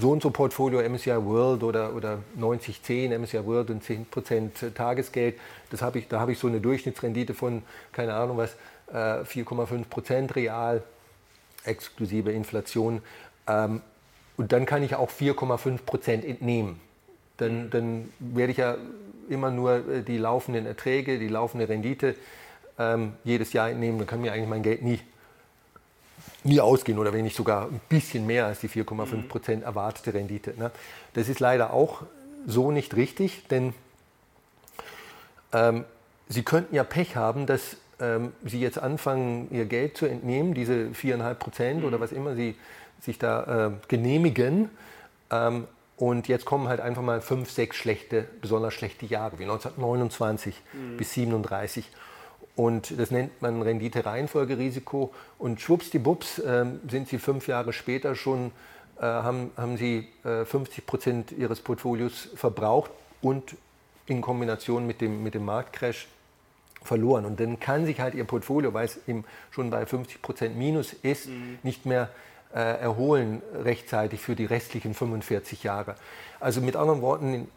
so und so Portfolio MSCI World oder, oder 90-10 MSCI World und 10% Tagesgeld, das hab ich, da habe ich so eine Durchschnittsrendite von, keine Ahnung was, 4,5% äh, real, exklusive Inflation. Ähm, und dann kann ich auch 4,5% entnehmen. Dann, dann werde ich ja immer nur äh, die laufenden Erträge, die laufende Rendite ähm, jedes Jahr entnehmen. Dann kann mir eigentlich mein Geld nie nie ausgehen oder wenn nicht sogar ein bisschen mehr als die 4,5 mhm. Prozent erwartete Rendite. Ne? Das ist leider auch so nicht richtig, denn ähm, Sie könnten ja Pech haben, dass ähm, Sie jetzt anfangen, Ihr Geld zu entnehmen, diese 4,5 Prozent mhm. oder was immer Sie sich da äh, genehmigen. Ähm, und jetzt kommen halt einfach mal fünf, sechs schlechte, besonders schlechte Jahre, wie 1929 mhm. bis 37. Und das nennt man Rendite-Reihenfolgerisiko. Und schwuppsdiwupps äh, sind sie fünf Jahre später schon, äh, haben, haben sie äh, 50 Prozent ihres Portfolios verbraucht und in Kombination mit dem, mit dem Marktcrash verloren. Und dann kann sich halt ihr Portfolio, weil es eben schon bei 50 Prozent Minus ist, mhm. nicht mehr äh, erholen rechtzeitig für die restlichen 45 Jahre. Also mit anderen Worten, in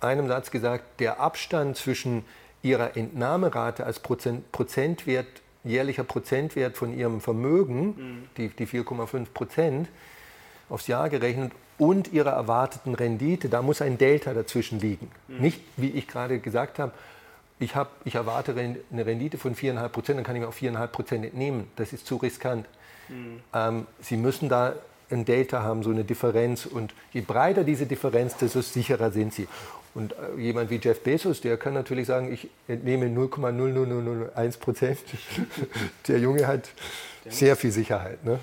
einem Satz gesagt, der Abstand zwischen ihrer Entnahmerate als Prozent, Prozentwert, jährlicher Prozentwert von ihrem Vermögen, mhm. die, die 4,5 Prozent, aufs Jahr gerechnet und ihrer erwarteten Rendite, da muss ein Delta dazwischen liegen. Mhm. Nicht, wie ich gerade gesagt habe, ich, hab, ich erwarte eine Rendite von 4,5 Prozent, dann kann ich mir auch 4,5 Prozent entnehmen. Das ist zu riskant. Mhm. Ähm, Sie müssen da ein Delta haben, so eine Differenz. Und je breiter diese Differenz, desto sicherer sind Sie. Und äh, jemand wie Jeff Bezos, der kann natürlich sagen, ich entnehme 0,00001 Prozent. der Junge hat sehr viel Sicherheit. Ne?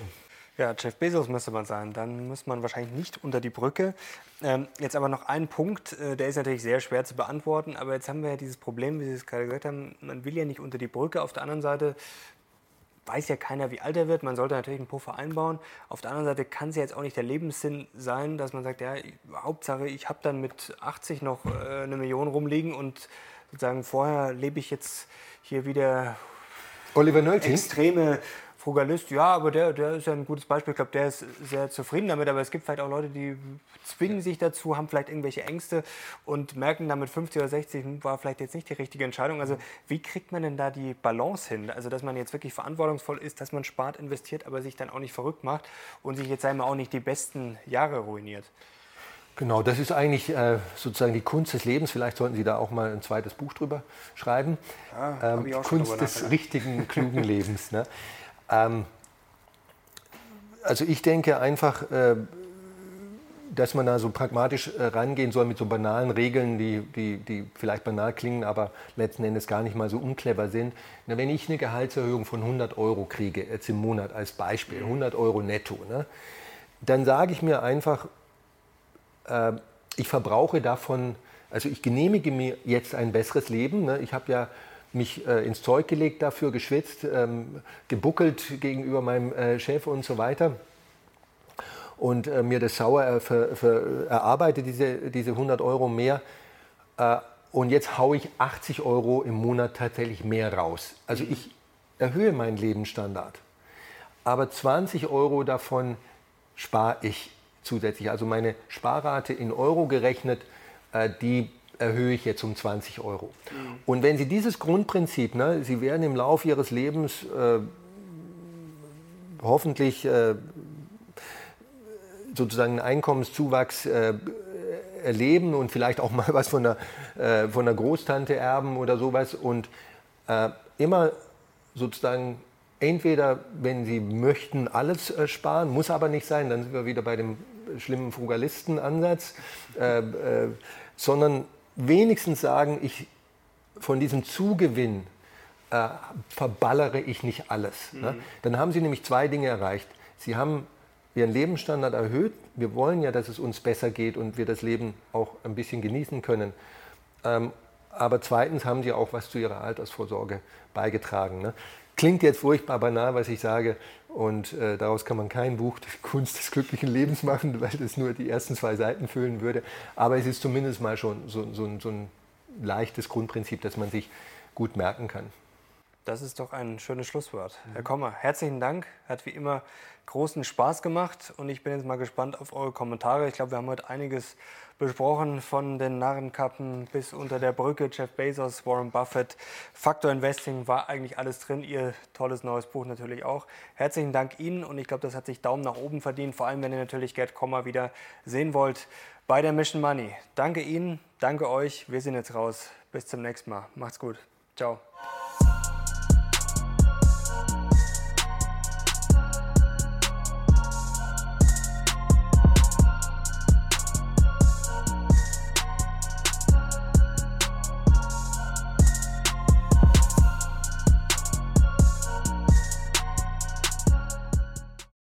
Ja, Jeff Bezos müsste man sein. Dann muss man wahrscheinlich nicht unter die Brücke. Ähm, jetzt aber noch ein Punkt, äh, der ist natürlich sehr schwer zu beantworten. Aber jetzt haben wir ja dieses Problem, wie Sie es gerade gehört haben, man will ja nicht unter die Brücke. Auf der anderen Seite weiß ja keiner, wie alt er wird. Man sollte natürlich einen Puffer einbauen. Auf der anderen Seite kann es ja jetzt auch nicht der Lebenssinn sein, dass man sagt, ja, Hauptsache, ich habe dann mit 80 noch äh, eine Million rumliegen und sozusagen vorher lebe ich jetzt hier wieder Oliver Neulting? extreme Frugalist, ja, aber der, der ist ja ein gutes Beispiel. Ich glaube, der ist sehr zufrieden damit. Aber es gibt vielleicht auch Leute, die zwingen sich dazu, haben vielleicht irgendwelche Ängste und merken dann mit 50 oder 60 hm, war vielleicht jetzt nicht die richtige Entscheidung. Also wie kriegt man denn da die Balance hin? Also dass man jetzt wirklich verantwortungsvoll ist, dass man spart, investiert, aber sich dann auch nicht verrückt macht und sich jetzt einmal auch nicht die besten Jahre ruiniert. Genau, das ist eigentlich äh, sozusagen die Kunst des Lebens. Vielleicht sollten Sie da auch mal ein zweites Buch drüber schreiben. Ja, ähm, Kunst des richtigen, klugen Lebens. Ne? Ähm, also ich denke einfach, äh, dass man da so pragmatisch äh, rangehen soll mit so banalen Regeln, die, die, die vielleicht banal klingen, aber letzten Endes gar nicht mal so unclever sind. Na, wenn ich eine Gehaltserhöhung von 100 Euro kriege, jetzt im Monat als Beispiel, 100 Euro netto, ne, dann sage ich mir einfach, äh, ich verbrauche davon, also ich genehmige mir jetzt ein besseres Leben. Ne? Ich habe ja mich äh, ins Zeug gelegt dafür, geschwitzt, ähm, gebuckelt gegenüber meinem äh, Chef und so weiter. Und äh, mir das sauer äh, für, für, erarbeitet, diese, diese 100 Euro mehr. Äh, und jetzt haue ich 80 Euro im Monat tatsächlich mehr raus. Also ich erhöhe meinen Lebensstandard. Aber 20 Euro davon spare ich zusätzlich. Also meine Sparrate in Euro gerechnet, äh, die erhöhe ich jetzt um 20 Euro. Mhm. Und wenn Sie dieses Grundprinzip, ne, Sie werden im Laufe Ihres Lebens äh, hoffentlich äh, sozusagen einen Einkommenszuwachs äh, erleben und vielleicht auch mal was von der, äh, von der Großtante erben oder sowas und äh, immer sozusagen entweder, wenn Sie möchten, alles äh, sparen, muss aber nicht sein, dann sind wir wieder bei dem schlimmen Frugalisten-Ansatz, sondern wenigstens sagen, ich von diesem Zugewinn äh, verballere ich nicht alles. Ne? Mhm. Ne? Dann haben Sie nämlich zwei Dinge erreicht. Sie haben Ihren Lebensstandard erhöht. Wir wollen ja, dass es uns besser geht und wir das Leben auch ein bisschen genießen können. Ähm, aber zweitens haben Sie auch was zu Ihrer Altersvorsorge beigetragen. Ne? Klingt jetzt furchtbar banal, was ich sage, und äh, daraus kann man kein Buch die Kunst des glücklichen Lebens machen, weil das nur die ersten zwei Seiten füllen würde. Aber es ist zumindest mal schon so, so, so ein leichtes Grundprinzip, das man sich gut merken kann. Das ist doch ein schönes Schlusswort. Mhm. Herr Kommer, herzlichen Dank. Hat wie immer großen Spaß gemacht und ich bin jetzt mal gespannt auf eure Kommentare. Ich glaube, wir haben heute einiges besprochen, von den Narrenkappen bis unter der Brücke, Jeff Bezos, Warren Buffett, Faktor Investing war eigentlich alles drin. Ihr tolles neues Buch natürlich auch. Herzlichen Dank Ihnen und ich glaube, das hat sich Daumen nach oben verdient, vor allem wenn ihr natürlich Gerd Kommer wieder sehen wollt bei der Mission Money. Danke Ihnen, danke euch, wir sind jetzt raus. Bis zum nächsten Mal. Macht's gut. Ciao.